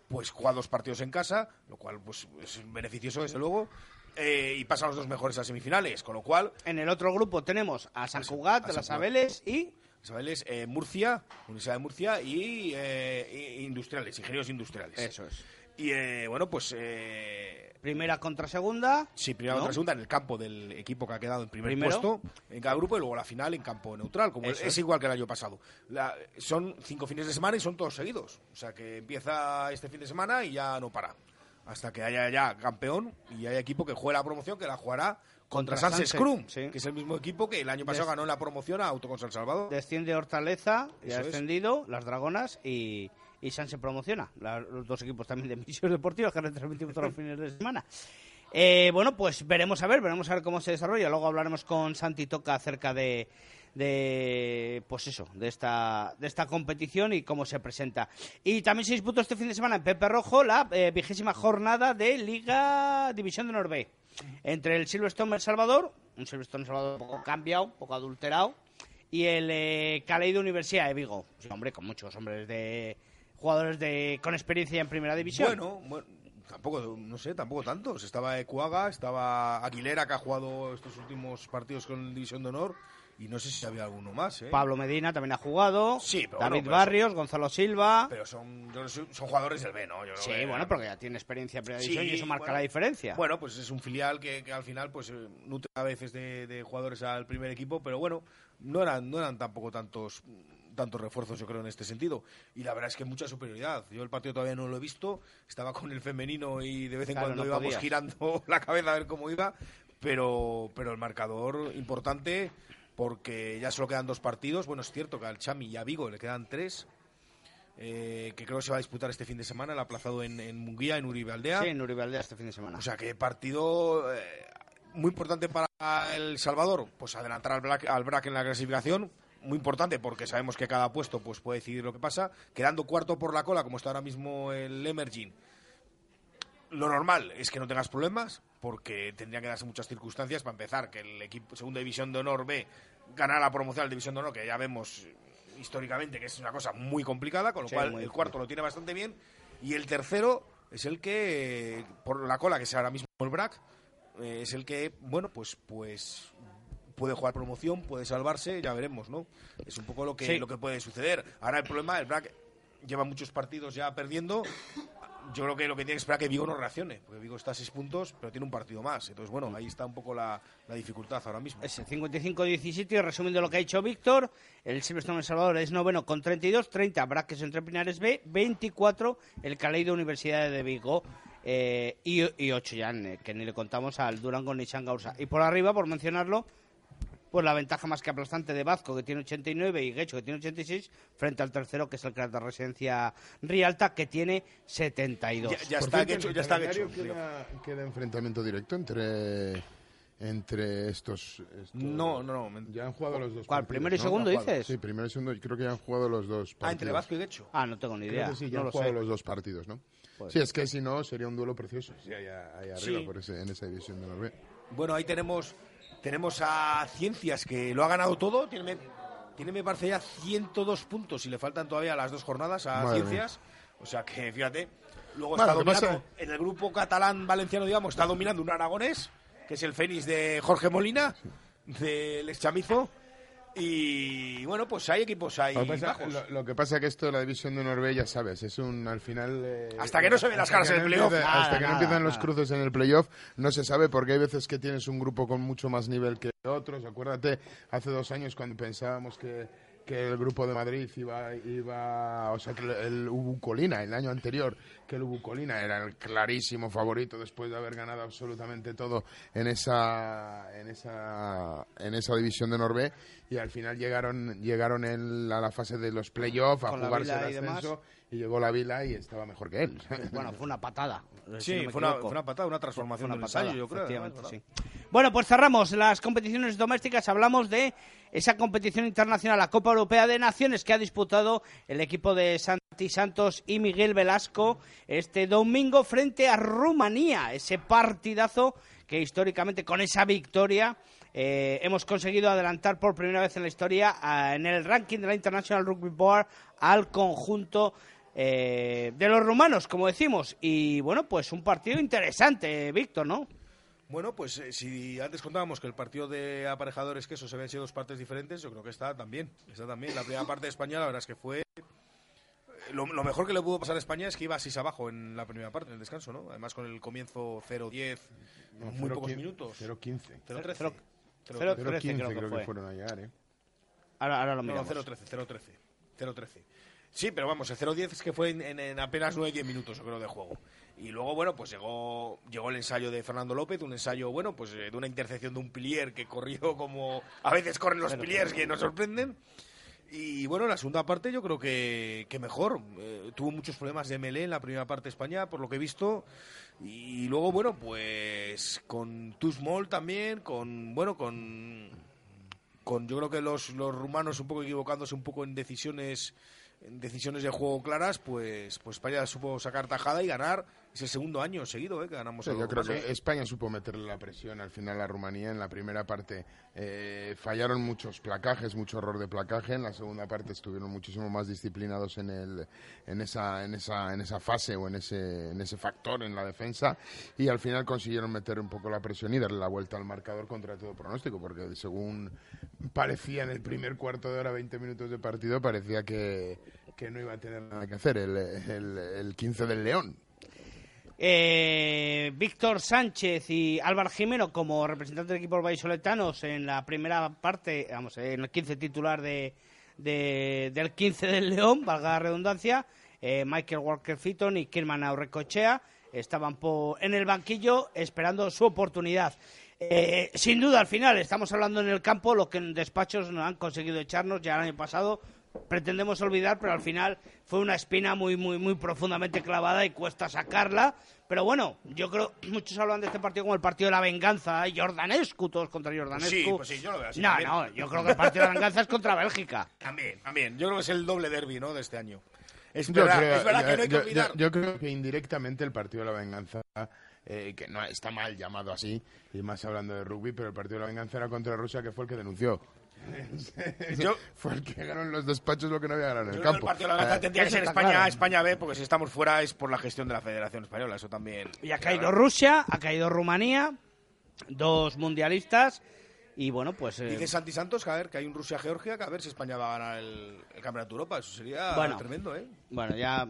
pues juega dos partidos en casa, lo cual pues es beneficioso desde luego, eh, y pasan los dos mejores a semifinales, con lo cual, En el otro grupo tenemos a San Cugat, a San las. Abeles y Isabel eh, Murcia, Universidad de Murcia y eh, industriales, ingenieros industriales. Eso es. Y eh, bueno, pues eh, primera contra segunda. Sí, primera ¿no? contra segunda en el campo del equipo que ha quedado en primer Primero. puesto en cada grupo y luego la final en campo neutral, como es, es. igual que el año pasado. La- son cinco fines de semana y son todos seguidos. O sea que empieza este fin de semana y ya no para. Hasta que haya ya campeón y haya equipo que juegue la promoción que la jugará contra, Contra Sanse Sanse, Scrum, sí. que es el mismo equipo que el año pasado Des- ganó en la promoción a Auto con San Salvador. Desciende Hortaleza, ya ha es. descendido, las Dragonas y, y San se promociona. La- los dos equipos también de misiones deportivas que retransmitimos todos los fines de semana. Eh, bueno, pues veremos a ver, veremos a ver cómo se desarrolla. Luego hablaremos con Santi Toca acerca de, de pues eso, de esta, de esta competición y cómo se presenta. Y también se disputó este fin de semana en Pepe Rojo la eh, vigésima jornada de Liga División de Norbe. Entre el Silverstone El Salvador, un Silverstone El Salvador un poco cambiado, un poco adulterado, y el eh, Caleido Universidad de Vigo. Hombre, con muchos hombres de jugadores de con experiencia en primera división. Bueno, bueno, tampoco, no sé, tampoco tantos. Estaba Ecuaga, estaba Aguilera, que ha jugado estos últimos partidos con División de Honor, y no sé si había alguno más, ¿eh? Pablo Medina también ha jugado. Sí, pero David bueno, Barrios, Gonzalo Silva. Pero son, yo no sé, son jugadores del B, ¿no? Yo sí, bueno, porque ya tiene experiencia en primera Sí, división y eso marca bueno. la diferencia. Bueno, pues es un filial que, que al final pues eh, nutre a veces de, de jugadores al primer equipo, pero bueno, no eran, no eran tampoco tantos tantos refuerzos, yo creo, en este sentido. Y la verdad es que mucha superioridad. Yo el partido todavía no lo he visto, estaba con el femenino y de vez en Claro, cuando no íbamos podías. girando la cabeza a ver cómo iba, pero, pero el marcador importante porque ya solo quedan dos partidos. Bueno, es cierto que al Chami y a Vigo le quedan tres. eh, que creo que se va a disputar este fin de semana, el aplazado en, en Munguía, en Uribe Aldea. Sí, en Uribe Aldea este fin de semana. O sea, que partido eh, muy importante para El Salvador, pues adelantar al Black, al Brack en la clasificación. Muy importante porque sabemos que cada puesto pues puede decidir lo que pasa. Quedando cuarto por la cola, como está ahora mismo el Emerging, lo normal es que no tengas problemas porque tendrían que darse muchas circunstancias para empezar que el equipo segunda división de honor B ganara la promoción la división de honor que ya vemos históricamente que es una cosa muy complicada con lo Sí, cual el cuarto lo tiene bastante bien. Y el tercero es el que por la cola que es ahora mismo el BRAC eh, es el que bueno pues pues puede jugar promoción puede salvarse ya veremos no es un poco lo que Sí. lo que puede suceder. Ahora el problema el BRAC lleva muchos partidos ya perdiendo yo creo que lo que tiene que esperar es que Vigo no reaccione, porque Vigo está a seis puntos, pero tiene un partido más. Entonces, bueno, ahí está un poco la, la dificultad ahora mismo. Ese 55-17, y resumiendo lo que ha dicho Víctor, el Silverstone El Salvador es noveno con 32, 30 Braques entre Pinares B, 24 el Caleido Universidad de Vigo eh, y, y 8 ya, eh, que ni le contamos al Durango ni Gaursa. Y por arriba, por mencionarlo, pues la ventaja más que aplastante de Vazco, que tiene 89, y Guecho, que tiene 86, frente al tercero, que es el Crack de Residencia Rialta, que tiene 72. Ya, ya está ¿en ya está hecho. Queda, queda enfrentamiento directo entre entre estos, estos- No, no, no. Ya han jugado los dos. ¿Cuál, partidos, primero y segundo dices? Sí, primero y segundo. Creo que ya han jugado los dos partidos. Ah, entre Vazco y Guecho. Ah, no tengo ni idea. Creo que sí, ya no han lo jugado sé. los dos partidos, ¿no? Pues- Sí, es que si no sería un duelo precioso. Sí, ahí, ahí arriba, Sí. por ese, en esa división de Norbe. Bueno, ahí tenemos, tenemos a Ciencias, que lo ha ganado todo. Tiene, tiene, me parece, ya 102 puntos y le faltan todavía las dos jornadas a Madre Ciencias. O sea que, fíjate. Luego Bueno, está dominando, pasa- en el grupo catalán-valenciano, digamos, está dominando un aragonés, que es el Fénix de Jorge Molina, del exchamizo. Y bueno, pues hay equipos ahí Lo que pasa, bajos. lo- lo que pasa es que esto de la división de Norbe, ya sabes, es un al final. eh, Hasta que no se ven las caras en el no playoff, nada, hasta que no nada, empiezan los cruces en el playoff, no se sabe porque hay veces que tienes un grupo con mucho más nivel que otros. Acuérdate, hace dos años cuando pensábamos que, que el grupo de Madrid iba, iba o sea, que el, el Ubu Colina, el año anterior, que el Ubu Colina era el clarísimo favorito después de haber ganado absolutamente todo en esa, en esa, en esa división de Norbe y al final llegaron, llegaron en la, la fase de los playoffs a Con jugarse el ascenso y llegó la Vila y estaba mejor que él. Bueno, fue una patada. Sí, si no me fue, una, fue una patada, una transformación una patada, ensayo, yo creo. sí. Bueno, pues cerramos las competiciones domésticas. Hablamos de esa competición internacional, la Copa Europea de Naciones, que ha disputado el equipo de Santi Santos y Miguel Velasco este domingo frente a Rumanía. Ese partidazo que históricamente con esa victoria eh, hemos conseguido adelantar por primera vez en la historia ah, en el ranking de la International Rugby Board al conjunto eh, de los rumanos, como decimos. Y bueno, pues un partido interesante, Víctor, ¿no? Bueno, pues eh, si antes contábamos que el partido de aparejadores que eso se habían sido dos partes diferentes, yo creo que está también. Está también. La primera parte de España, la verdad es que fue. eh, Lo, lo mejor que le pudo pasar a España es que iba 6 abajo en la primera parte, en el descanso, ¿no? Además con el comienzo 0-10, No, muy pocos 0-15, minutos. 0-15. 0-13. Cero- 0-13. 0-13 creo que creo fue. que fueron a llegar, ¿eh? Ahora, ahora lo No, miramos. 0-13, 0-13. 0-13. Sí, pero vamos, el 0-10 es que fue en, en- en apenas 9-10 minutos, creo, de juego. Y luego, bueno, pues llegó, llegó el ensayo de Fernando López, un ensayo, bueno, pues eh, de una intercepción de un pilier que corrió como a veces corren los piliers que nos sorprenden. Y bueno, en la segunda parte yo creo que, que mejor. Eh, tuvo muchos problemas de melee en la primera parte España, por lo que he visto. Y luego, bueno, pues con Too Small también, con, bueno, con con yo creo que los, los rumanos un poco equivocándose un poco en decisiones decisiones de juego claras, pues pues España supo sacar tajada y ganar. Es el segundo año seguido eh, que ganamos. Sí, yo creo que España supo meterle la presión al final a Rumanía. En la primera parte eh, fallaron muchos placajes, mucho error de placaje. En la segunda parte estuvieron muchísimo más disciplinados en, el, en, esa, en, esa, en esa fase o en ese, en ese factor en la defensa. Y al final consiguieron meter un poco la presión y darle la vuelta al marcador contra todo pronóstico. Porque según parecía en el primer cuarto de hora, 20 minutos de partido, parecía que, que no iba a tener nada que hacer el, el, el 15 del León. Eh, Víctor Sánchez y Álvaro Jimeno como representantes del equipo vallisoletanos en la primera parte, vamos, en el 15 titular de, de- del 15 del León, valga la redundancia, eh, Michael Walker Fitton y Kirman Aurrecochea estaban en el banquillo esperando su oportunidad. Eh, sin duda, al final, estamos hablando en el campo, lo que en despachos no han conseguido echarnos ya el año pasado, pretendemos olvidar, pero al final fue una espina muy, muy, muy profundamente clavada y cuesta sacarla. Pero bueno, yo creo, muchos hablan de este partido como el partido de la venganza, ¿eh? Jordanescu, todos contra Jordanescu. Sí, pues sí, yo lo veo así No, también. no, yo creo que el partido de la venganza es contra Bélgica. También, también. Yo creo que es el doble derby, ¿no? De este año. Es Yo verdad, creo, es verdad que no hay que yo- yo- olvidar. yo creo que indirectamente el partido de la venganza, eh, que no está mal llamado así, y más hablando de rugby, pero el partido de la venganza era contra Rusia, que fue el que denunció. Yo- fue el que ganó en los despachos lo que no había ganado en el que el campo. partido de la Eh, tendría que ser España, claro. España B, porque si estamos fuera es por la gestión de la Federación Española. Eso también. Y ha caído Rusia, ha caído Rumanía, dos mundialistas, y bueno, pues... eh, Dice Santi Santos que a ver, que hay un Rusia-Georgia, que a ver si España va a ganar el, el Campeonato de Europa. Eso sería Bueno. tremendo, ¿eh? Bueno, ya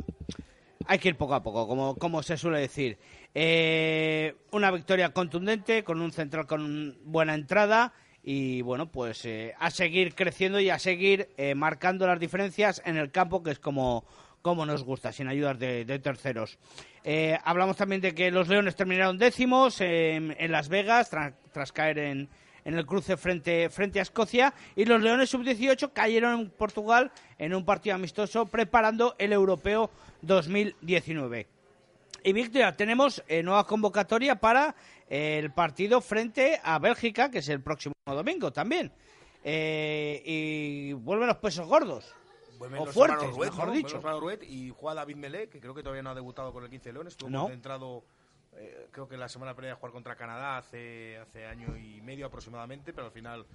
hay que ir poco a poco, como, como se suele decir. Eh, una victoria contundente, con un central con buena entrada y bueno, pues eh, a seguir creciendo y a seguir eh, marcando las diferencias en el campo, que es como, como nos gusta, sin ayudas de, terceros. Eh, hablamos también de que los Leones terminaron décimos en, en Las Vegas, tra- tras caer en, en el cruce frente, frente a Escocia, y los Leones sub-18 cayeron en Portugal en un partido amistoso preparando el Europeo 2019. Y Víctor, tenemos nueva convocatoria para el partido frente a Bélgica, que es el próximo domingo también. Eh, y vuelven los pesos gordos. Vuelven O los fuertes, Ruet, mejor ¿no? dicho. Ruet y juega David Melé, que creo que todavía no ha debutado con el 15 de Leones. Estuvo No. concentrado, eh, creo que la semana previa a jugar contra Canadá hace, hace año y medio aproximadamente, pero al final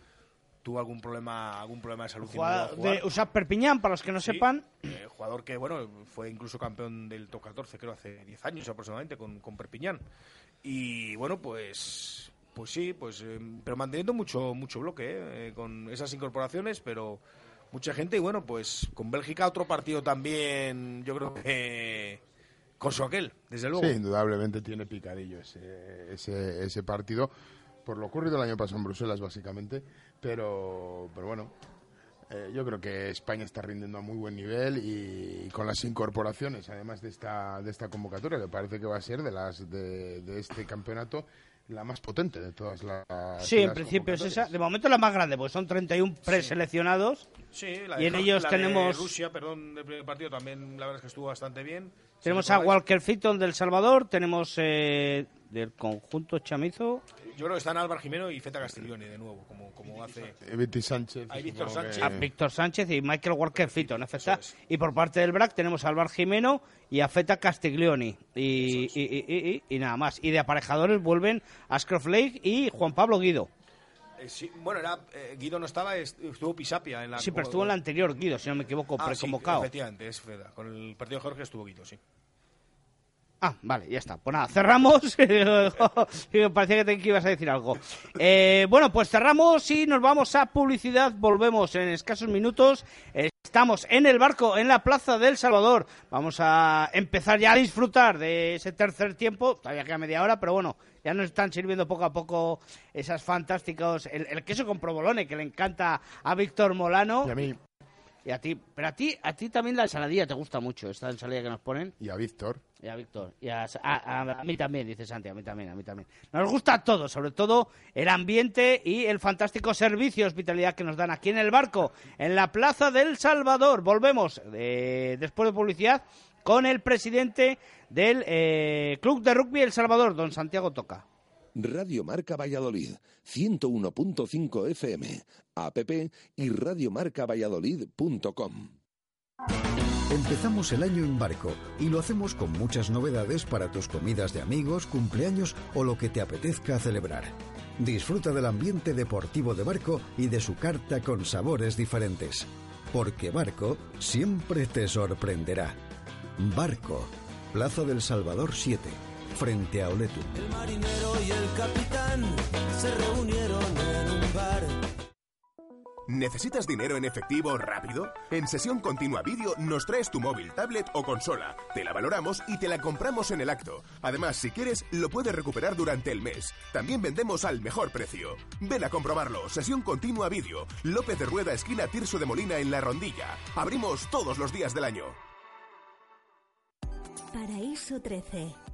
tuvo algún problema algún problema de salud. jugar. de Usap Perpiñán, para los que no Sí, sepan. eh, jugador que, bueno, fue incluso campeón del top 14, creo, hace 10 años aproximadamente, con, con Perpiñán. Y bueno, pues pues sí, pues eh, pero manteniendo mucho mucho bloque, eh, eh, con esas incorporaciones, pero mucha gente. Y bueno, pues con Bélgica otro partido también, yo creo que con su aquel, desde luego. Sí, indudablemente tiene picadillo ese, ese, ese partido, por lo ocurrido el año pasado en Bruselas, básicamente. Pero, pero bueno, eh, yo creo que España está rindiendo a muy buen nivel y, con las incorporaciones, además de esta, de esta convocatoria, que parece que va a ser de, las, de este campeonato, la más potente de todas las. Sí, en principio es esa. De momento la más grande, porque son 31 preseleccionados. Sí, la y de, en ellos la tenemos. De Rusia, perdón, del primer partido también, la verdad es que estuvo bastante bien. Tenemos Si a Walker Fitton del Salvador, tenemos eh, del conjunto Chamizo. Yo creo que están Álvaro Jimeno y Feta Castiglione de nuevo, como, como hace. Eh, Viti Sánchez. Hay Víctor Sánchez. que- A Víctor Sánchez y Michael Walker Fitton, efecta. Eso es. Y por parte del BRAC tenemos a Álvaro Jimeno y a Feta Castiglioni. Y, y, y- y- y nada más. Y de aparejadores vuelven Ashcroft Lake y Juan Pablo Guido. Eh, sí, bueno, era, eh, Guido no estaba, est- estuvo Pisapia en la. Sí, pero estuvo en la anterior Guido, si no me equivoco, Ah, sí, preconvocado. efectivamente, es verdad. Con el partido de Jorge estuvo Guido, sí. Ah, vale, ya está. Pues nada, cerramos. Parecía que, te, que ibas a decir algo. Eh, bueno, pues cerramos y nos vamos a publicidad. Volvemos en escasos minutos. Estamos en el barco, en la Plaza del Salvador. Vamos a empezar ya a disfrutar de ese tercer tiempo. Todavía queda media hora, pero bueno, ya nos están sirviendo poco a poco esas fantásticos. El, el queso con provolone que le encanta a Víctor Molano. Y a mí, Y a ti, pero a ti, a ti también la ensaladilla te gusta mucho, esta ensalada que nos ponen. y a Víctor. Y a Víctor. Y a, a- a- a mí también, dice Santi, a mí también, a mí también. Nos gusta todo, sobre todo el ambiente y el fantástico servicio y hospitalidad que nos dan aquí en el barco, en la Plaza del Salvador. Volvemos eh, después de publicidad con el presidente del eh, Club de Rugby El Salvador, don Santiago Toca. Radio Marca Valladolid, 101.5 FM, app y radiomarcavalladolid.com. Empezamos el año en barco y lo hacemos con muchas novedades para tus comidas de amigos, cumpleaños o lo que te apetezca celebrar. Disfruta del ambiente deportivo de barco y de su carta con sabores diferentes. Porque barco siempre te sorprenderá. Barco, Plaza del Salvador 7, frente a Oletu. El marinero y el capitán se reunieron en un bar. ¿Necesitas dinero en efectivo rápido? En Sesión Continua Vídeo nos traes tu móvil, tablet o consola. Te la valoramos y te la compramos en el acto. Además, si quieres, lo puedes recuperar durante el mes. También vendemos al mejor precio. Ven a comprobarlo. Sesión Continua Vídeo. López de Rueda, esquina Tirso de Molina en La Rondilla. Abrimos todos los días del año. Paraíso 13,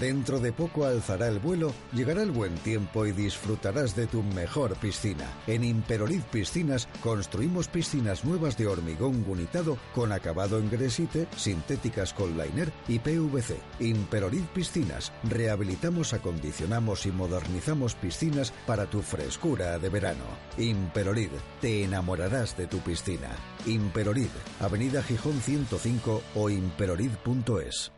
dentro de poco alzará el vuelo, llegará el buen tiempo y disfrutarás de tu mejor piscina. En Imperolid Piscinas construimos piscinas nuevas de hormigón gunitado con acabado en gresite, sintéticas con liner y PVC. Imperolid Piscinas, rehabilitamos, acondicionamos y modernizamos piscinas para tu frescura de verano. Imperolid, te enamorarás de tu piscina. Imperolid, Avenida Gijón 105 o imperolid.es.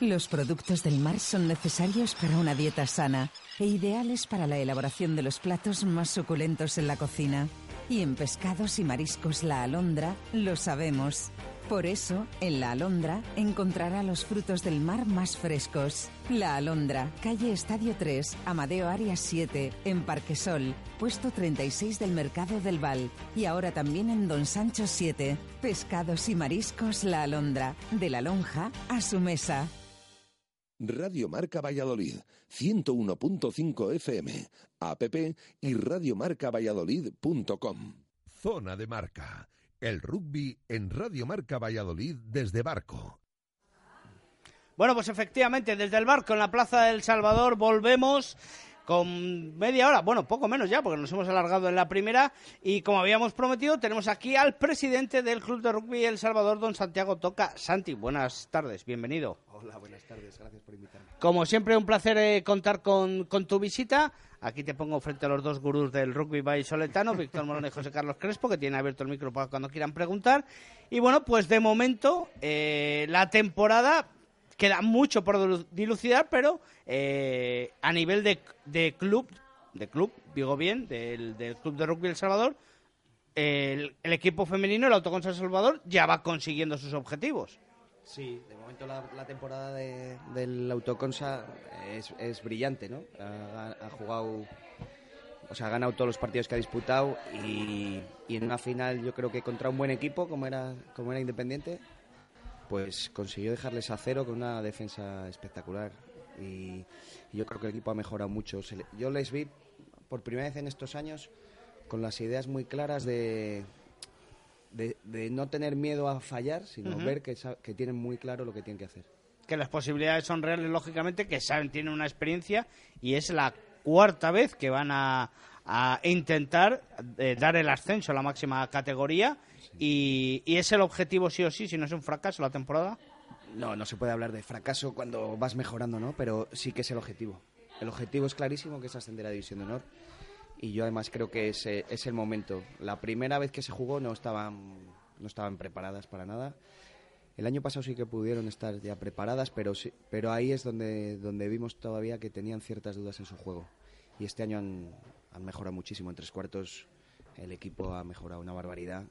Los productos del mar son necesarios para una dieta sana e ideales para la elaboración de los platos más suculentos en la cocina. Y en pescados y mariscos La Alondra lo sabemos. Por eso, en La Alondra encontrará los frutos del mar más frescos. La Alondra, calle Estadio 3, Amadeo Arias 7, en Parquesol, puesto 36 del Mercado del Val. Y ahora también en Don Sancho 7. Pescados y mariscos La Alondra, de la lonja a su mesa. Radio Marca Valladolid, 101.5 FM, app y radiomarcavalladolid.com. Zona de marca. El rugby en Radio Marca Valladolid desde Barco. Bueno, pues efectivamente, desde el barco en la Plaza del Salvador volvemos con media hora, bueno, poco menos ya, porque nos hemos alargado en la primera. Y como habíamos prometido, tenemos aquí al presidente del Club de Rugby El Salvador, don Santiago Toca. Santi, buenas tardes, bienvenido. Hola, buenas tardes. Gracias por invitarme. Como siempre, un placer eh, contar con, con tu visita. Aquí te pongo frente a los dos gurús del rugby vallisoletano, Víctor Morón y José Carlos Crespo, que tienen abierto el micro para cuando quieran preguntar. Y bueno, pues de momento eh, la temporada queda mucho por dilu- dilucidar, pero eh, a nivel de, de club, de club, digo bien, del, club de rugby El Salvador, el, el equipo femenino, el Autoconsa El Salvador, ya va consiguiendo sus objetivos. Sí, de momento la, la temporada de- del Autoconsa es, es brillante, ¿no? Ha, ha jugado, o sea, ha ganado todos los partidos que ha disputado y, y en una final yo creo que contra un buen equipo como era, como era Independiente, pues consiguió dejarles a cero con una defensa espectacular y, y yo creo que el equipo ha mejorado mucho. Le- yo les vi por primera vez en estos años con las ideas muy claras de, de, de no tener miedo a fallar, sino ver que tienen muy claro lo que tienen que hacer. que las posibilidades son reales, lógicamente, que saben, tienen una experiencia y es la cuarta vez que van a, a intentar eh, dar el ascenso a la máxima categoría y, y es el objetivo sí o sí, si no es un fracaso la temporada. No, no se puede hablar de fracaso cuando vas mejorando, ¿no? Pero sí que es el objetivo. El objetivo es clarísimo que es ascender a División de Honor. Y yo además creo que es, eh, es el momento. La primera vez que se jugó no estaban, no estaban preparadas para nada. El año pasado sí que pudieron estar ya preparadas, pero, sí, pero ahí es donde, donde vimos todavía que tenían ciertas dudas en su juego. Y este año han, han mejorado muchísimo. En tres cuartos el equipo ha mejorado una barbaridad.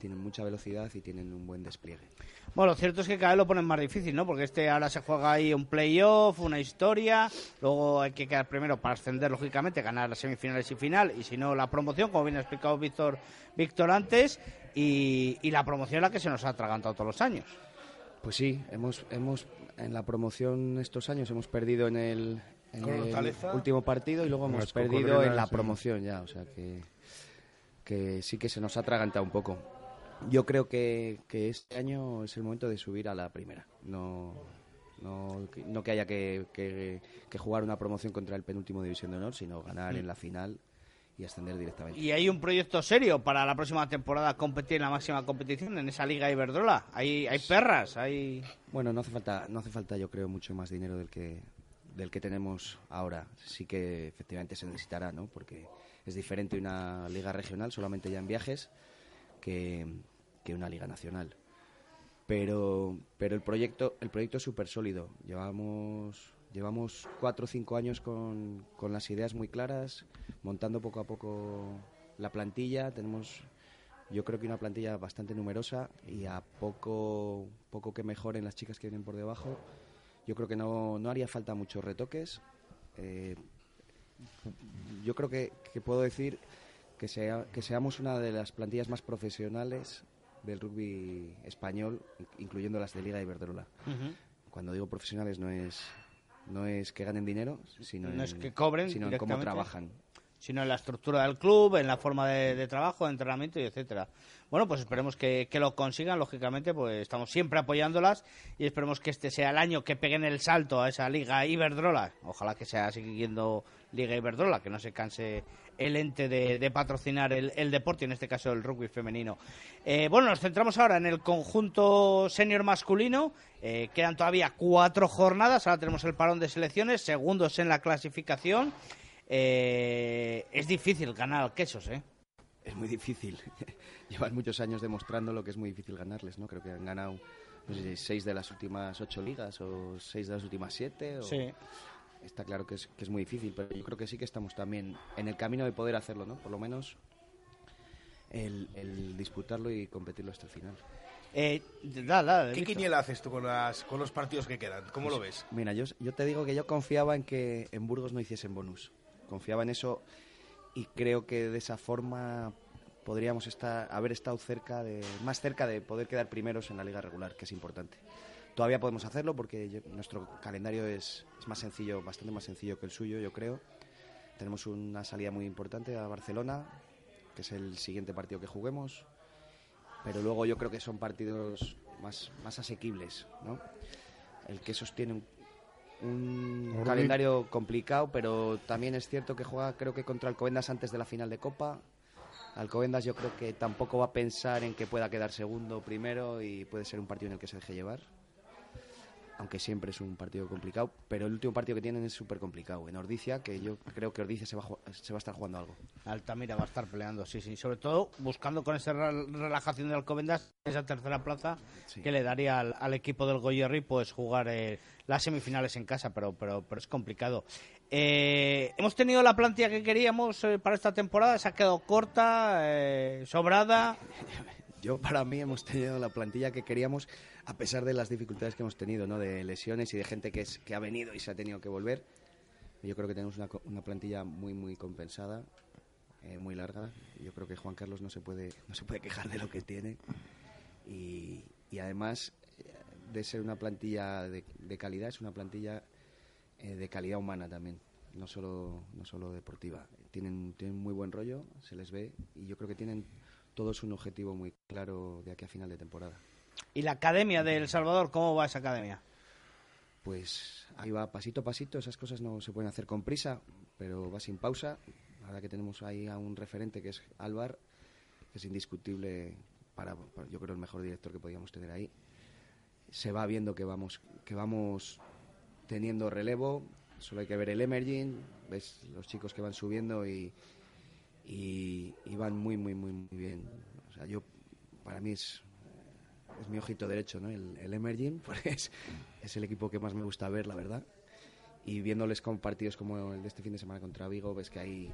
Tienen mucha velocidad y tienen un buen despliegue. Bueno, lo cierto es que cada vez lo ponen más difícil, ¿no? Porque este ahora se juega ahí un playoff, una historia, luego hay que quedar primero para ascender, lógicamente, ganar las semifinales y final, y si no, la promoción, como bien ha explicado Víctor, Víctor antes, y, y la promoción es la que se nos ha atragantado todos los años. Pues sí, hemos, hemos en la promoción estos años hemos perdido en el, en el último partido y luego hemos las perdido en la sí. promoción ya, o sea que, que sí que se nos ha atragantado un poco. Yo creo que, que este año es el momento de subir a la primera, no, no, que- no que haya que, que- que jugar una promoción contra el penúltimo División de Honor, sino ganar en la final y ascender directamente. Y hay un proyecto serio para la próxima temporada competir en la máxima competición, en esa Liga Iberdrola. Hay, hay perras, hay... Bueno, no hace falta, no hace falta, yo creo, mucho más dinero del que del que tenemos ahora. Sí que efectivamente se necesitará, ¿no? Porque es diferente una liga regional, solamente ya en viajes, que, que una liga nacional. Pero, pero el proyecto, el proyecto es súper sólido. Llevamos, llevamos cuatro o cinco años con, con las ideas muy claras, montando poco a poco la plantilla. Tenemos yo creo que una plantilla bastante numerosa y a poco, poco que mejoren las chicas que vienen por debajo, yo creo que no, no haría falta muchos retoques. Eh, yo creo que, que puedo decir que, sea, que seamos una de las plantillas más profesionales del rugby español, incluyendo las de Liga Iberdrola. Cuando digo profesionales no es no es que ganen dinero, sino No en, es que cobren sino en cómo trabajan. Sino en la estructura del club, en la forma de, trabajo, de entrenamiento y etcétera. Bueno, pues esperemos que, que lo consigan, lógicamente, pues estamos siempre apoyándolas y esperemos que este sea el año que peguen el salto a esa Liga Iberdrola. Ojalá que sea siguiendo Liga Iberdrola, que no se canse el ente de, de patrocinar el, el deporte, en este caso el rugby femenino. Eh, bueno, nos centramos ahora en el conjunto senior masculino. Eh, quedan todavía cuatro jornadas, ahora tenemos el parón de selecciones, segundos en la clasificación. Eh, es difícil ganar al Quesos, ¿eh? Es muy difícil. Llevan muchos años demostrando lo que es muy difícil ganarles, ¿no? Creo que han ganado no sé si seis de las últimas ocho ligas o seis de las últimas siete. o- Sí. Está claro que es, que es muy difícil, pero yo creo que sí que estamos también en el camino de poder hacerlo, ¿no? Por lo menos el, el disputarlo y competirlo hasta el final. Eh, da, da, ¿Qué Víctor. quiniela haces tú con, las, con los partidos que quedan? ¿Cómo lo ves? Mira, yo, yo te digo que yo confiaba en que en Burgos no hiciesen bonus. Confiaba en eso y creo que de esa forma podríamos estar, haber estado cerca de, más cerca de poder quedar primeros en la liga regular, que es importante. Todavía podemos hacerlo porque nuestro calendario es, es más sencillo, bastante más sencillo que el suyo, yo creo. Tenemos una salida muy importante a Barcelona, que es el siguiente partido que juguemos. Pero luego yo creo que son partidos más, más asequibles, ¿no? El que sostiene un, un calendario complicado, pero también es cierto que juega creo que contra Alcobendas antes de la final de Copa. Alcobendas yo creo que tampoco va a pensar en que pueda quedar segundo o primero y puede ser un partido en el que se deje llevar. Aunque siempre es un partido complicado, pero el último partido que tienen es súper complicado. En Ordicia, que yo creo que Ordicia se va, se va a estar jugando algo. Altamira va a estar peleando, sí, sí. Sobre todo buscando con esa re- relajación de Alcobendas esa tercera plaza que le daría al, al equipo del Goyerri pues jugar eh, las semifinales en casa, pero, pero, pero es complicado. Eh, hemos tenido la plantilla que queríamos eh, para esta temporada, se ha quedado corta, eh, sobrada. Yo, para mí, hemos tenido la plantilla que queríamos, a pesar de las dificultades que hemos tenido, ¿no? De lesiones y de gente que, es, que ha venido y se ha tenido que volver. Yo creo que tenemos una, una plantilla muy, muy compensada, eh, muy larga. Yo creo que Juan Carlos no se puede, no se puede quejar de lo que tiene. Y, y además eh, de ser una plantilla de, de calidad, es una plantilla eh, de calidad humana también, no solo, no solo deportiva. Tienen, tienen muy buen rollo, se les ve, y yo creo que tienen todos un objetivo muy claro de aquí a final de temporada. ¿Y la academia de El Salvador, cómo va esa academia? Pues ahí va pasito a pasito, esas cosas no se pueden hacer con prisa, pero va sin pausa. Ahora que tenemos ahí a un referente que es Álvar, que es indiscutible para, para- yo creo el mejor director que podíamos tener ahí. Se va viendo que vamos que vamos teniendo relevo, solo hay que ver el emerging, ves los chicos que van subiendo y, y, y van muy muy muy muy bien. O sea, yo para mí es es mi ojito derecho, ¿no? El, el Emerging, porque es, es el equipo que más me gusta ver, la verdad. Y viéndoles con partidos como el de este fin de semana contra Vigo, ves que ahí,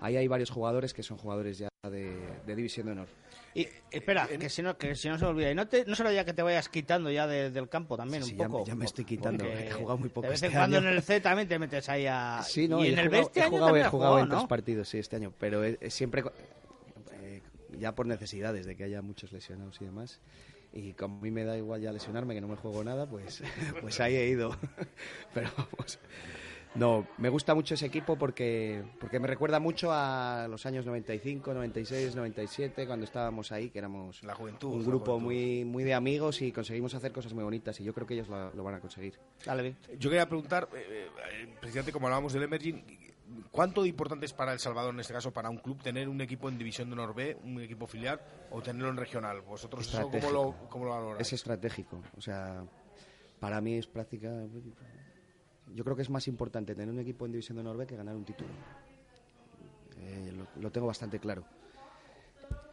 ahí hay varios jugadores que son jugadores ya de, de División de Honor. Y espera, que si no, que si no se olvida. Y no, te, no será ya que te vayas quitando ya de- del campo también Sí, un ya poco. me- ya me estoy quitando, he jugado muy poco De vez este en cuando año. en el C también te metes ahí a. Sí, no, y y en he el jugado, B este he año jugado, también he jugado en jugado, tres ¿no? partidos, sí, este año, pero he- he siempre, eh, ya por necesidades de que haya muchos lesionados y demás. Y como a mí me da igual ya lesionarme, que no me juego nada, pues, pues ahí he ido. Pero vamos. No, me gusta mucho ese equipo porque, porque me recuerda mucho a los años 95, 96, 97, cuando estábamos ahí, que éramos La juventud, un la grupo juventud. muy, muy de amigos y conseguimos hacer cosas muy bonitas y yo creo que ellos lo, lo van a conseguir. Yo quería preguntar, eh, eh, precisamente como hablábamos del Emerging, ¿cuánto de importante es para El Salvador, en este caso, para un club, tener un equipo en División de Honor B, un equipo filial, o tenerlo en regional? ¿Vosotros eso cómo lo, cómo lo valoráis? Es estratégico. O sea, para mí es práctica. Yo creo que es más importante tener un equipo en División de Honor que ganar un título. Eh, lo, tengo bastante claro.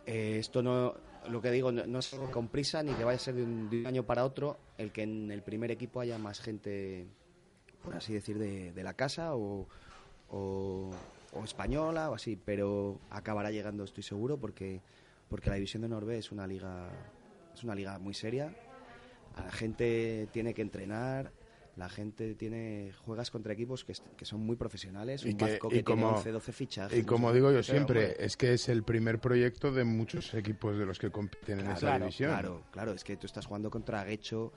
Eh, esto no, lo que digo, no, no es algo con prisa ni que vaya a ser de un, de un año para otro el que en el primer equipo haya más gente, por así decir, de, de la casa o, o, española o así, pero acabará llegando, estoy seguro, porque, porque la división de Norbe es una liga, es una liga muy seria. La gente tiene que entrenar, la gente tiene juegas contra equipos que, que son muy profesionales, un Vasco que tiene 11, 12 fichajes. y como digo yo siempre, es que es el primer proyecto de muchos equipos de los que compiten en esa división. Claro, claro, es que tú estás jugando contra Guecho,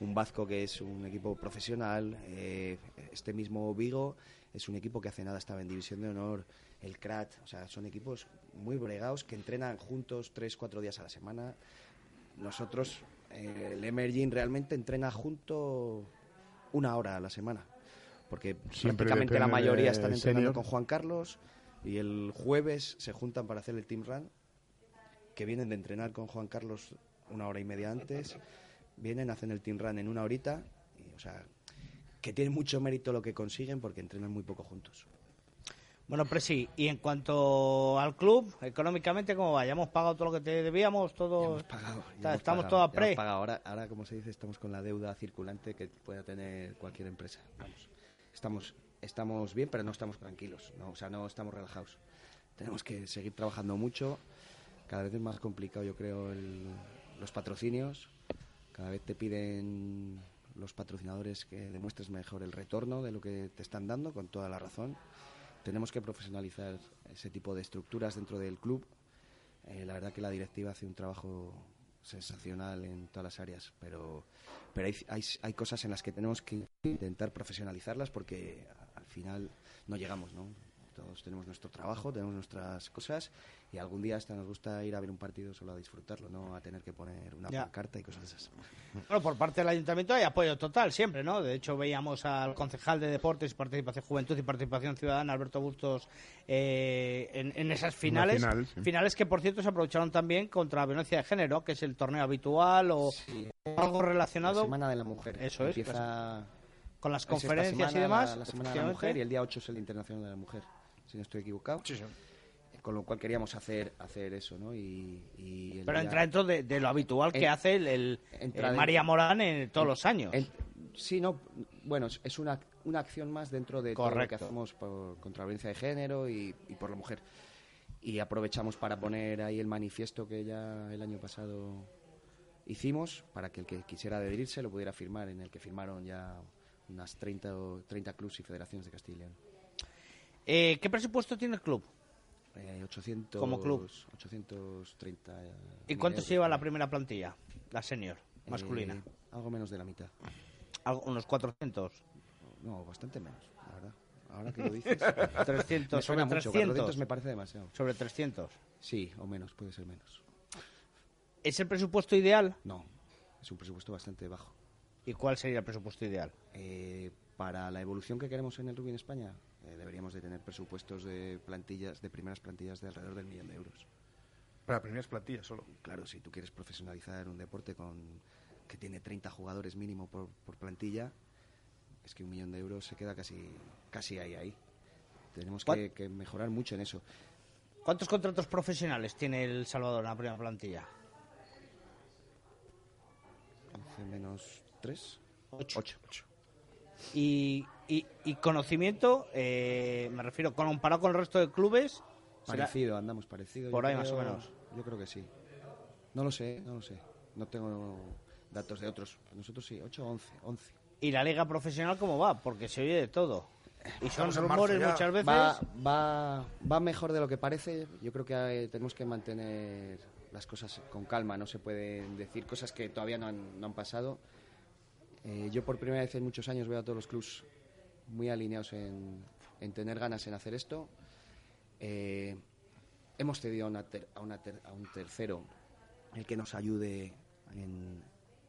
un Vasco que es un equipo profesional, eh, este mismo Vigo es un equipo que hace nada estaba en División de Honor, el CRAT, o sea, son equipos muy bregados que entrenan juntos tres, cuatro días a la semana. Nosotros, eh, el Emerging realmente entrena junto una hora a la semana, porque Siempre prácticamente la mayoría están entrenando senior. con Juan Carlos y el jueves se juntan para hacer el team run que vienen de entrenar con Juan Carlos una hora y media antes, vienen, hacen el team run en una horita, y, o sea, que tiene mucho mérito lo que consiguen porque entrenan muy poco juntos. Bueno, Presi, y en cuanto al club, económicamente, ¿cómo va? ¿Ya hemos pagado todo lo que te debíamos? Todo... Ya hemos estamos pagado, todos a pre. Ahora, ahora, como se dice, estamos con la deuda circulante que pueda tener cualquier empresa. Vamos, estamos, estamos bien, pero no estamos tranquilos, ¿no? o sea, no estamos relajados. Tenemos que seguir trabajando mucho. Cada vez es más complicado, yo creo, el- los patrocinios. Cada vez te piden los patrocinadores que demuestres mejor el retorno de lo que te están dando, con toda la razón. Tenemos que profesionalizar ese tipo de estructuras dentro del club. Eh, la verdad que la directiva hace un trabajo sensacional en todas las áreas, pero, pero hay, hay, hay cosas en las que tenemos que intentar profesionalizarlas porque al final no llegamos, ¿no? Todos tenemos nuestro trabajo, tenemos nuestras cosas y algún día hasta nos gusta ir a ver un partido solo a disfrutarlo, no a tener que poner una Ya. pancarta y cosas de esas. Bueno, por parte del ayuntamiento hay apoyo total siempre, ¿no? De hecho, veíamos al concejal de Deportes, Participación Juventud y Participación Ciudadana, Alberto Bustos, eh, en, en esas finales. final, sí. Finales que, por cierto, se aprovecharon también contra la violencia de género, que es el torneo habitual o algo relacionado. La Semana de la Mujer. Eso es. Empieza con las conferencias y demás. La, la Semana de la Mujer y el día 8 es el Internacional de la Mujer, si no estoy equivocado. Sí, sí. Con lo cual queríamos hacer hacer eso, ¿no? Y, y el Pero día- entra dentro de, de lo habitual que hace el, el- de- María Morán en todos los años. Sí, no, bueno, es- una, una acción más dentro de todo lo que hacemos por, contra la violencia de género y, y por la mujer. Y aprovechamos para poner ahí el manifiesto que ya el año pasado hicimos, para que el que quisiera adherirse lo pudiera firmar, en el que firmaron ya unas 30, o 30 clubs y federaciones de Castilla y León. Eh, ¿Qué presupuesto tiene el club? Eh, 800, Como club. 830. ¿Y cuánto se lleva la primera plantilla? La senior, masculina. Eh, algo menos de la mitad. Algo- unos 400. No, bastante menos, la verdad. Ahora que lo dices. 300, me suena sobre mucho. 300. 400 me parece demasiado. Sobre 300. Sí, o menos, puede ser menos. ¿Es el presupuesto ideal? No, es un presupuesto bastante bajo. ¿Y cuál sería el presupuesto ideal? Eh, para la evolución que queremos en el rugby en España, eh, deberíamos de tener presupuestos de plantillas, de primeras plantillas de alrededor del millón de euros. Para primeras plantillas solo. Claro, si tú quieres profesionalizar un deporte con que tiene 30 jugadores mínimo por, por plantilla, es que un millón de euros se queda casi, casi ahí, ahí. Tenemos ¿Cuál- que, que mejorar mucho en eso. ¿Cuántos contratos profesionales tiene El Salvador en la primera plantilla? 11 menos 3. 8. Y, y, y conocimiento, eh, me refiero, comparado con el resto de clubes, será- Parecido, andamos parecido. Por ahí más o menos. Yo creo que sí. No lo sé, no lo sé. No tengo datos de otros. Nosotros sí, 8 11. 11. ¿Y la liga profesional cómo va? Porque se oye de todo. Y son rumores muchas veces. Va, va, va mejor de lo que parece. Yo creo que eh, tenemos que mantener las cosas con calma. No se pueden decir cosas que todavía no han, no han pasado. Eh, yo por primera vez en muchos años veo a todos los clubs muy alineados en, en tener ganas en hacer esto. Eh, hemos cedido a, un tercero el que nos ayude en,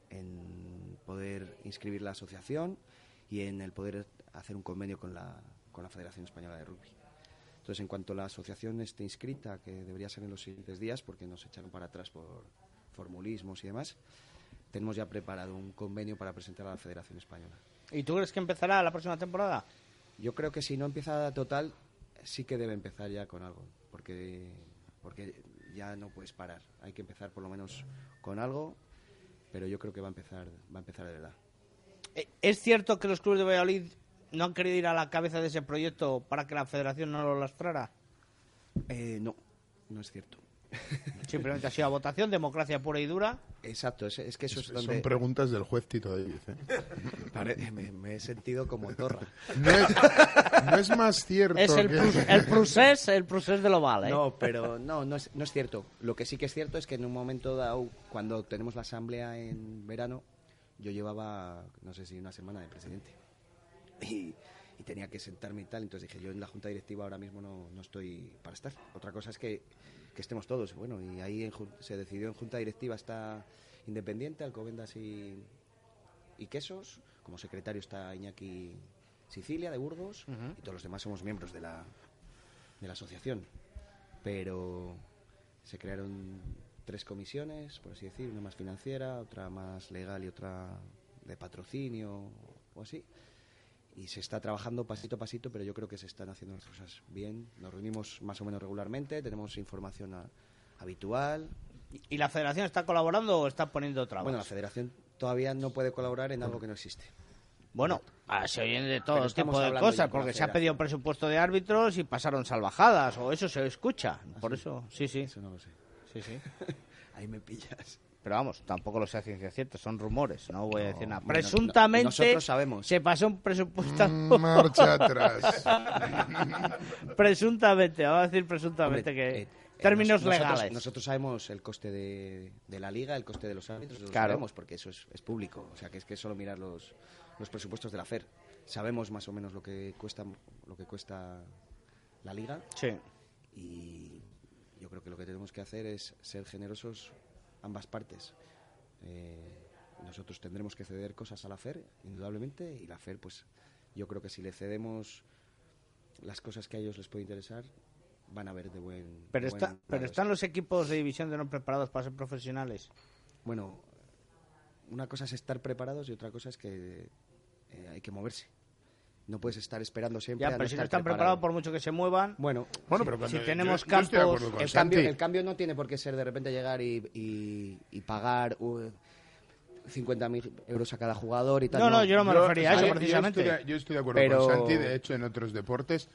en poder inscribir la asociación y en el poder hacer un convenio con la, con la Federación Española de Rugby. Entonces, en cuanto la asociación esté inscrita, que debería ser en los siguientes días, porque nos echaron para atrás por formulismos y demás, tenemos ya preparado un convenio para presentar a la Federación Española. ¿Y tú crees que empezará la próxima temporada? Yo creo que si no empieza total, sí que debe empezar ya con algo, porque, porque ya no puedes parar. Hay que empezar por lo menos con algo, pero yo creo que va a empezar, va a empezar de verdad. Eh, ¿Es cierto que los clubes de Valladolid no han querido ir a la cabeza de ese proyecto para que la federación no lo lastrara? Eh, no, no es cierto. Simplemente ha sido a votación, democracia pura y dura. Exacto, es, es que eso es, Son donde... preguntas del juez Tito David. ¿eh? Me, me he sentido como torra. No es, no es más cierto Es el, que... prus- el procés, el procés de lo vale. No, pero no, no es, no es cierto. Lo que sí que es cierto es que en un momento dado, cuando tenemos la asamblea en verano, yo llevaba, no sé si una semana de presidente. Y, y tenía que sentarme y tal. Entonces dije, yo en la junta directiva ahora mismo no, no estoy para estar. Otra cosa es que, que estemos todos. Bueno, y ahí en se decidió en junta directiva está Independiente, Alcobendas y, y Quesos. Como secretario está Iñaki Sicilia de Burgos. Y todos los demás somos miembros de la, de la asociación. Pero se crearon tres comisiones, por así decir, una más financiera, otra más legal y otra de patrocinio o así. Y se está trabajando pasito a pasito, pero yo creo que se están haciendo las cosas bien. Nos reunimos más o menos regularmente, tenemos información a- habitual. ¿Y la federación está colaborando o está poniendo trabas? Bueno, la federación todavía no puede colaborar en algo que no existe. Bueno, ah, se oyen de todo tipo de cosas, porque se ha pedido presupuesto de árbitros y pasaron salvajadas, o eso se escucha. Por eso, sí, sí. Eso no lo sé. Sí, sí. Ahí me pillas. Pero vamos, tampoco lo sé a ciencia cierta, son rumores, no voy a decir nada. Presuntamente, no- nosotros sabemos. se pasó un presupuesto. Mm, marcha atrás. presuntamente, vamos a decir presuntamente Hombre, que eh, términos nos- nosotros- legales. Nosotros sabemos el coste de, de la liga, el coste de los árbitros, lo Claro. sabemos porque eso es, es público. O sea, que es que solo mirar los, los presupuestos de la FER. Sabemos más o menos lo que cuesta lo que cuesta la liga. Sí. Y yo creo que lo que tenemos que hacer es ser generosos ambas partes. Eh, nosotros tendremos que ceder cosas a la FER, indudablemente, y la FER, pues yo creo que si le cedemos las cosas que a ellos les puede interesar, van a ver de buen. Pero, de está, buen pero están los equipos de división de no preparados para ser profesionales. Bueno, una cosa es estar preparados y otra cosa es que eh, hay que moverse. No puedes estar esperando siempre. Ya, a pero si no estar están preparado. preparados, por mucho que se muevan. Bueno, pero si tenemos yo- campos. el cambio, el cambio no tiene por qué ser de repente llegar y, y, y pagar uh, 50.000 euros a cada jugador y tal. No, no, yo no me refería a eso, yo- yo precisamente. estoy Yo estoy de acuerdo Pero- con Santi, de hecho en otros deportes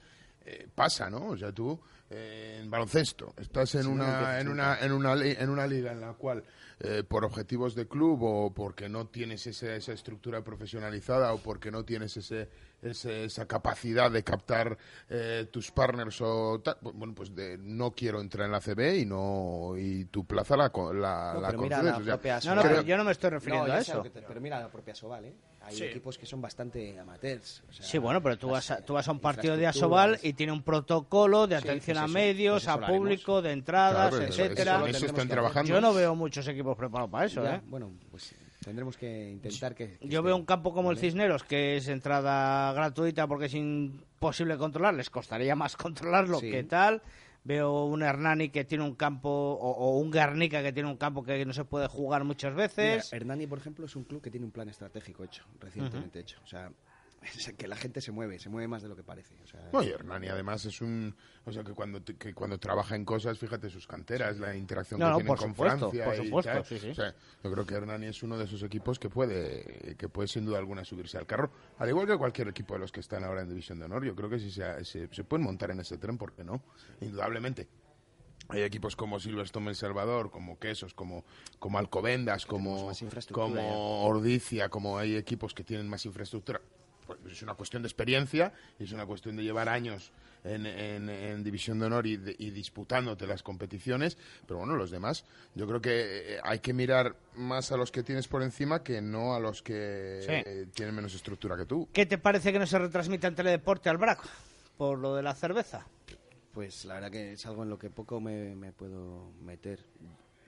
eh, pasa, ¿no? O sea, tú eh, en baloncesto estás en Sí, no una en una en una en una liga en la cual eh, por objetivos de club o porque no tienes ese- esa estructura profesionalizada o porque no tienes ese, ese- esa capacidad de captar eh, tus partners o tal, pues, bueno, pues de, no quiero entrar en la CB y no y tu plaza la co- la, No, la pero mira concedes, la o sea, propia No, no, Sobal. pero yo no me estoy refiriendo No, a eso. te- pero mira la propia Sobal, ¿eh? Hay Sí. equipos que son bastante amateurs. o sea, Sí, bueno, pero tú vas a, tú vas a un partido de. Asobal y tiene un protocolo de Sí, atención a medios, pues a público, de entradas, Claro, eso- etcétera. eso- eso están trabajando. Yo no veo muchos equipos preparados para eso, Ya, ¿eh? Bueno, pues tendremos que intentar que... que Yo veo un campo como el. Cisneros, que es entrada gratuita porque es imposible controlar, les costaría más controlarlo Sí. que tal. Veo un Hernani que tiene un campo, o, o un Guernica que tiene un campo que no se puede jugar muchas Mira, veces. Hernani, por ejemplo, es un club que tiene un plan estratégico hecho, recientemente hecho. O sea, es que la gente se mueve, se mueve más de lo que parece. O sea, No, y Hernani además es un... O sea, que cuando, te- que cuando trabaja en cosas, fíjate sus canteras, la interacción No, que no, con supuesto, Francia por y supuesto, tal. sí, sí. O sea, yo creo que Hernani es uno de esos equipos que puede, que puede sin duda alguna subirse al carro. Al igual que cualquier equipo de los que están ahora en División de Honor. Yo creo que si se, se, se pueden montar en ese tren, ¿por qué no? Indudablemente. Hay equipos como Silverstone El Salvador, como Quesos, como, como Alcobendas, como, como Ordicia, como hay equipos que tienen más infraestructura. Pues es una cuestión de experiencia y es una cuestión de llevar años en, en- en División de Honor y, de- y disputándote las competiciones. Pero bueno, los demás, yo creo que eh, hay que mirar más a los que tienes por encima que no a los que Sí. eh, tienen menos estructura que tú. ¿Qué te parece que no se retransmite en Teledeporte al BRAC? Por lo de la cerveza. Pues la verdad que es algo en lo que poco me, me puedo meter.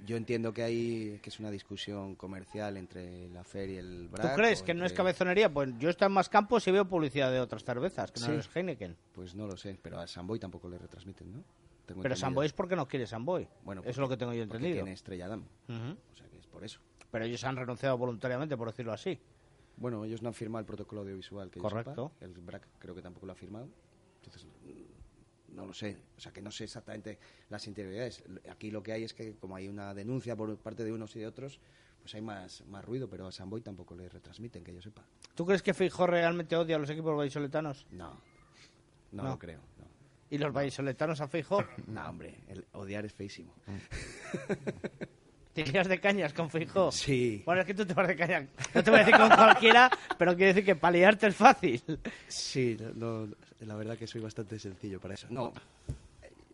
Yo entiendo que hay que es una discusión comercial entre la FER y el ¿Tú BRAC. crees o que no es cabezonería? Pues yo estoy en más campos y veo publicidad de otras cervezas, que Sí. no es Heineken. Pues no lo sé, pero a Samboy tampoco le retransmiten, ¿no? Tengo Pero. Samboy es porque no quiere Samboy. Bueno, Eso es lo que tengo yo entendido. tiene Estrella Damm. O sea que es por eso. Pero ellos han renunciado voluntariamente, por decirlo así. Bueno, ellos no han firmado el protocolo audiovisual que yo Correcto. sepa. El BRAC creo que tampoco lo ha firmado. Entonces, no lo sé. O sea, que no sé exactamente las interioridades. Aquí lo que hay es que, como hay una denuncia por parte de unos y de otros, pues hay más, más ruido, pero a Samboy tampoco le retransmiten, que yo sepa. ¿Tú crees que Feijóo realmente odia a los equipos vallisoletanos? No. No, No. lo creo. No. ¿Y los vallisoletanos a Feijóo? No, hombre, el odiar es feísimo. ¿Te de cañas con Feijóo? Sí. Bueno, es que tú te vas de cañas. No te voy a decir con cualquiera, pero quiero decir que para liarte es fácil. Sí, no, no, la verdad que soy bastante sencillo para eso. No,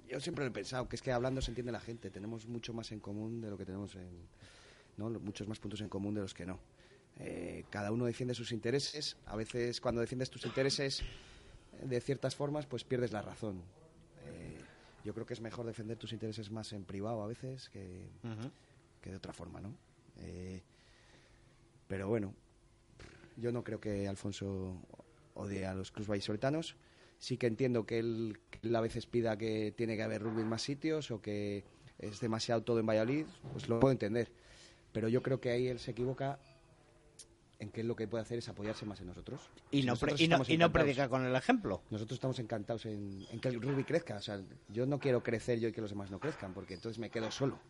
yo siempre lo he pensado, que es que hablando se entiende la gente. Tenemos mucho más en común de lo que tenemos en... ¿no? Muchos más puntos en común de los que no. Eh, cada uno defiende sus intereses. A veces cuando defiendes tus intereses eh, de ciertas formas, pues pierdes la razón. Eh, yo creo que es mejor defender tus intereses más en privado a veces que, que de otra forma, ¿no? Eh, pero bueno, yo no creo que Alfonso odie a los clubes vallisoletanos. Sí que entiendo que él, que él a veces pida que tiene que haber rugby en más sitios o que es demasiado todo en Valladolid, pues lo puedo entender. Pero yo creo que ahí él se equivoca en que él lo que puede hacer es apoyarse más en nosotros. Y no, nosotros y no, y predica con el ejemplo. Nosotros estamos encantados en, en que el rugby crezca. O sea, yo no quiero crecer yo y que los demás no crezcan, porque entonces me quedo solo.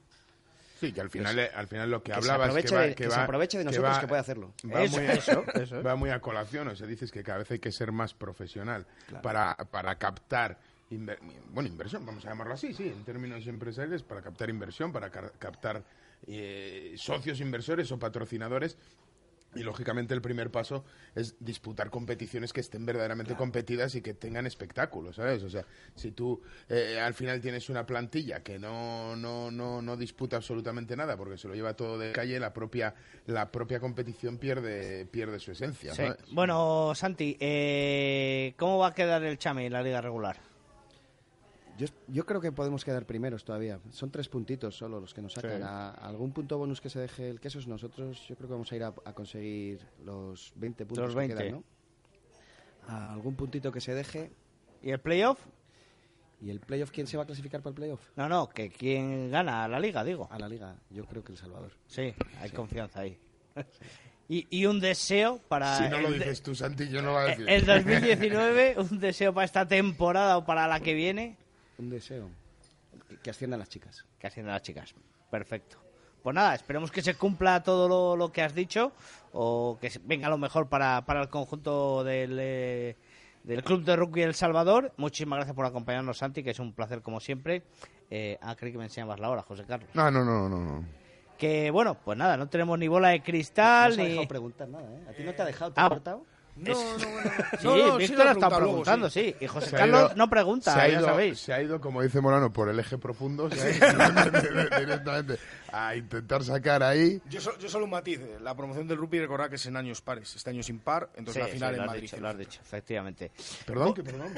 Sí, que al final, Pues, al final lo que, que se hablabas aproveche que va, de- que que se aproveche de que nosotros, va- que puede hacerlo. Va, Eso, muy, eso, eso. va muy a colación, o sea, dices que cada vez hay que ser más profesional Claro. para, para captar, inver- bueno, inversión, vamos a llamarlo así, sí, en términos empresariales, para captar inversión, para ca- captar eh, socios inversores o patrocinadores. Y lógicamente el primer paso es disputar competiciones que estén verdaderamente competidas y que tengan espectáculos, ¿sabes? O sea, si tú eh, al final tienes una plantilla que no, no, no, no disputa absolutamente nada porque se lo lleva todo de calle, la propia, la propia competición pierde, pierde su esencia. Bueno, Santi, eh, ¿cómo va a quedar el Chame en la liga regular? Yo, yo creo que podemos quedar primeros todavía. Son tres puntitos solo los que nos sacan. Sí. A, a algún punto bonus que se deje el quesos, nosotros yo creo que vamos a ir a, a conseguir los 20 puntos Los que 20. quedan, ¿no? A algún puntito que se deje. ¿Y el playoff? ¿Y el playoff quién se va a clasificar para el playoff? No, no, que quién gana la liga, digo. A la liga, yo creo que El Salvador. Sí, hay Sí. confianza ahí. Y, y un deseo para... Si no lo dices tú, Santi, yo no lo voy a decir. el 2019, un deseo para esta temporada o para la que viene. Un deseo. Que, que asciendan las chicas. Que asciendan las chicas. Perfecto. Pues nada, esperemos que se cumpla todo lo, lo que has dicho o que se- venga lo mejor para, para el conjunto del, eh, del Club de Rugby El Salvador. Muchísimas gracias por acompañarnos, Santi, que es un placer como siempre. Eh, ah, creí que me enseñabas la hora, José Carlos. No, no, no, no, no. Que bueno, pues nada, no tenemos ni bola de cristal No se ha ni... dejado preguntar nada, ¿eh? ¿A ti no te ha dejado? ¿Te Ah, ha cortado? No, no, Sí, No, no, sí Víctor preguntado luego, preguntando, sí. sí. Y José Se Carlos ido- no pregunta, se ha ya ido- sabéis. Se ha ido, como dice Morano, por el eje profundo, se ha ido directamente a intentar sacar ahí. Yo, so- yo solo un matiz. eh, La promoción del rugby, recordad que es en años pares. Este año es impar, entonces Sí, la final sí, en Madrid. dicho, lo has dicho, efectivamente. Perdón, que perdón.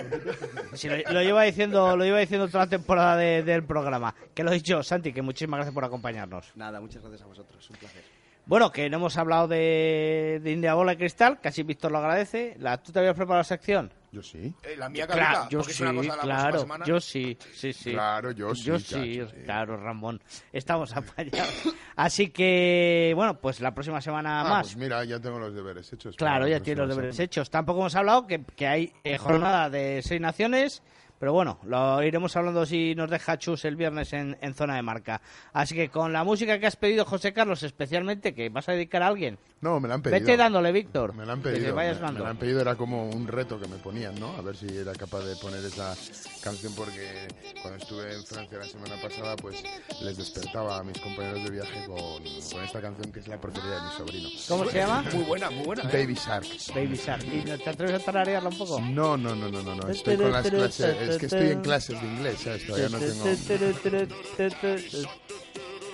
Sí, lo, lo lleva diciendo, lo lleva diciendo toda la temporada de- del programa. Que lo he dicho, Santi, que muchísimas gracias por acompañarnos. Nada, muchas gracias a vosotros. Un placer. Bueno, que no hemos hablado de, de India Bola y Cristal, casi Víctor lo agradece. La, ¿Tú te habías preparado la sección? Yo sí. Eh, la mía Claro, caduca, yo porque sí, claro, semana. yo sí, sí, sí. Claro, yo sí, Yo sí, chacho, sí. claro, Ramón. Estamos apañados. Así que, bueno, pues la próxima semana Ah, más. pues mira, ya tengo los deberes hechos. Claro, ya tiene los deberes semana. hechos. Tampoco hemos hablado que, que hay eh, jornada de seis naciones, pero bueno, lo iremos hablando si nos deja Chus el viernes en, en zona de marca. Así que con la música que has pedido, José Carlos, especialmente, que vas a dedicar a alguien, No, me la han pedido. vete dándole, Víctor. Me la han Que te pedido. vayas me, me la han pedido, era como un reto que me ponían, ¿no? A ver si era capaz de poner esa canción porque cuando estuve en Francia la semana pasada, pues les despertaba a mis compañeros de viaje con, con esta canción que es la preferida de mi sobrino. ¿Cómo se llama? Muy buena, muy buena. ¿eh? Baby Shark. Baby Shark. ¿Y no te atreves a tararearla un poco? No, no, no, no, no, no. Estoy con las clases. Es que estoy en clases de inglés, ¿sabes? Todavía no tengo.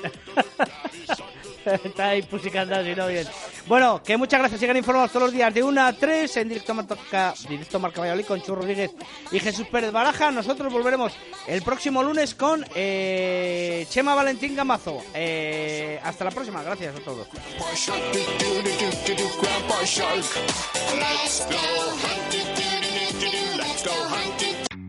Está ahí pusicando así, no bien. Bueno, que muchas gracias. Sigan informados todos los días de 1 a 3 en directo Marca, directo Marca Valladolid con Chu Rodríguez y Jesús Pérez Baraja. Nosotros volveremos el próximo lunes con eh, Chema Valentín Gamazo. Eh, hasta la próxima. Gracias a todos.